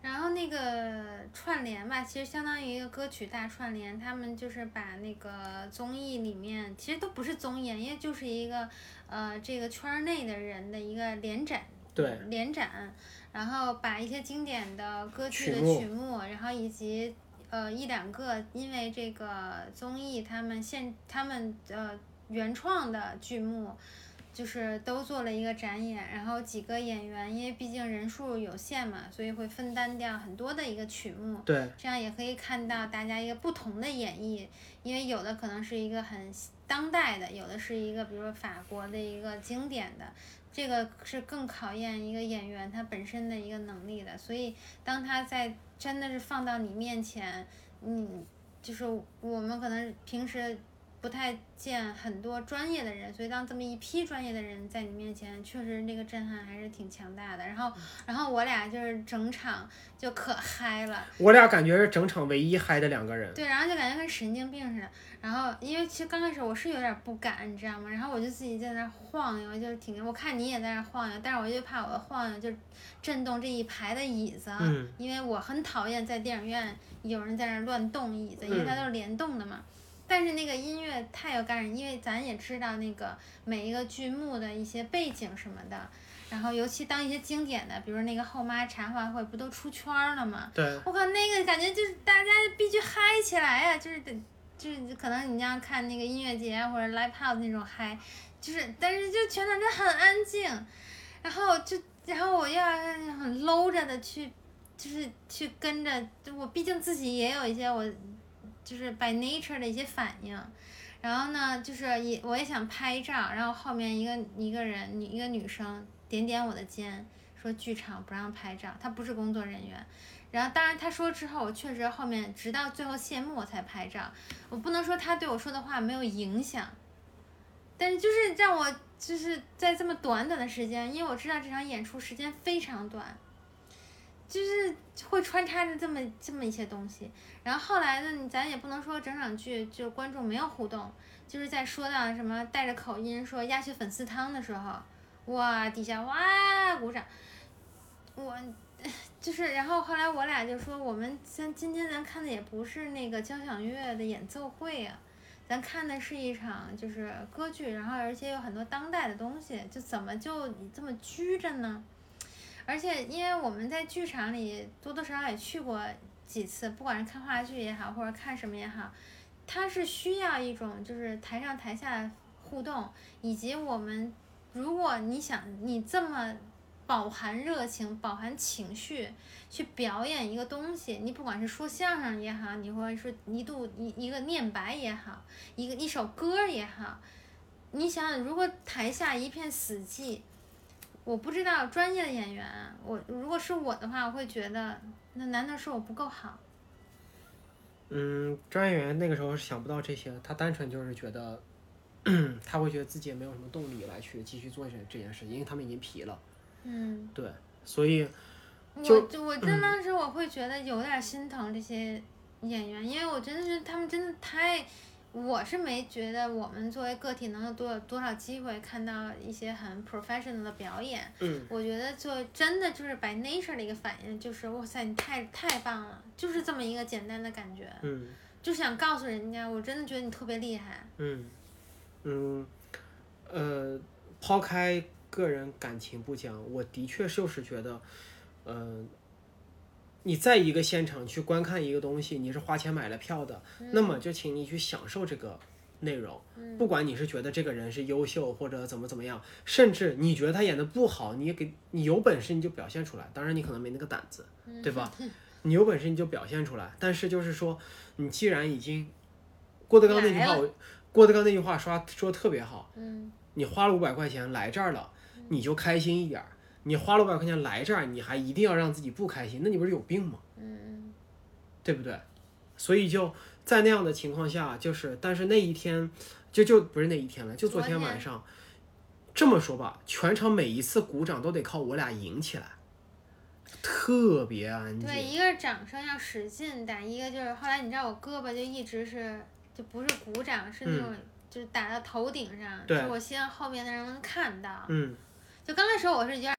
然后那个串联吧，其实相当于一个歌曲大串联，他们就是把那个综艺里面，其实都不是综艺，因为就是一个呃这个圈内的人的一个联展，对，联展，然后把一些经典的歌曲的曲目，然后以及呃一两个因为这个综艺他们现他们呃原创的剧目。就是都做了一个展演，然后几个演员，因为毕竟人数有限嘛，所以会分担掉很多的一个曲目。对，这样也可以看到大家一个不同的演绎，因为有的可能是一个很当代的，有的是一个比如说法国的一个经典的，这个是更考验一个演员他本身的一个能力的。所以当他在真的是放到你面前，你，就是我们可能平时。不太见很多专业的人，所以当这么一批专业的人在你面前，确实那个震撼还是挺强大的。然后，然后我俩就是整场就可嗨了。我俩感觉是整场唯一嗨的两个人。对，然后就感觉跟神经病似的。然后，因为其实刚开始我是有点不敢，你知道吗？然后我就自己在那晃悠，就是挺……我看你也在那晃悠，但是我就怕我晃悠就震动这一排的椅子，因为我很讨厌在电影院有人在那乱动椅子，因为它都是联动的嘛。但是那个音乐太有感染，因为咱也知道那个每一个剧目的一些背景什么的，然后尤其当一些经典的，比如那个后妈茶话会，不都出圈了吗？对，我靠，那个感觉就是大家必须嗨起来呀，就是得，就是可能你要看那个音乐节或者 live house 那种嗨，就是，但是就全场就很安静，然后就，然后我要很搂着的去，就是去跟着，我毕竟自己也有一些我。就是 by nature 的一些反应，然后呢，就是也我也想拍照，然后后面一个一个人女一个女生点点我的肩，说剧场不让拍照，她不是工作人员。然后当然她说之后，我确实后面直到最后谢幕我才拍照，我不能说她对我说的话没有影响，但是就是让我就是在这么短短的时间，因为我知道这场演出时间非常短。就是会穿插着这么这么一些东西，然后后来呢，咱也不能说整场剧就观众没有互动，就是在说到什么带着口音说鸭血粉丝汤的时候，哇，底下哇鼓掌，我 就是，然后后来我俩就说，我们咱今天咱看的也不是那个交响乐的演奏会啊，咱看的是一场就是歌剧，然后而且有很多当代的东西，就怎么就这么拘着呢？而且，因为我们在剧场里多多少少也去过几次，不管是看话剧也好，或者看什么也好，它是需要一种就是台上台下互动，以及我们如果你想你这么饱含热情、饱含情绪去表演一个东西，你不管是说相声也好，你或者说一度一一个念白也好，一个一首歌也好，你想想，如果台下一片死寂。我不知道专业的演员，我如果是我的话，我会觉得那难道是我不够好？嗯，专业演员那个时候是想不到这些，他单纯就是觉得，他会觉得自己也没有什么动力来去继续做这这件事，因为他们已经疲了。嗯，对，所以我就我 真当时我会觉得有点心疼这些演员，因为我真的是他们真的太。我是没觉得我们作为个体能有多有多少机会看到一些很 professional 的表演。嗯，我觉得就真的就是 by nature 的一个反应，就是哇塞，你太太棒了，就是这么一个简单的感觉。嗯，就想告诉人家，我真的觉得你特别厉害。嗯，嗯，呃，抛开个人感情不讲，我的确就是觉得，嗯。你在一个现场去观看一个东西，你是花钱买了票的，那么就请你去享受这个内容。不管你是觉得这个人是优秀或者怎么怎么样，甚至你觉得他演的不好，你也给你有本事你就表现出来。当然你可能没那个胆子，对吧？你有本事你就表现出来。但是就是说，你既然已经，郭德纲那句话，郭德纲那句话说说特别好。你花了五百块钱来这儿了，你就开心一点儿。你花了五百块钱来这儿，你还一定要让自己不开心，那你不是有病吗？嗯，对不对？所以就在那样的情况下，就是但是那一天就就不是那一天了，就昨天晚上。这么说吧，全场每一次鼓掌都得靠我俩赢起来，特别安静。对，一个是掌声要使劲打，一个就是后来你知道我胳膊就一直是就不是鼓掌，是那种就是打到头顶上，就我希望后面的人能看到。嗯。就刚开始我是有点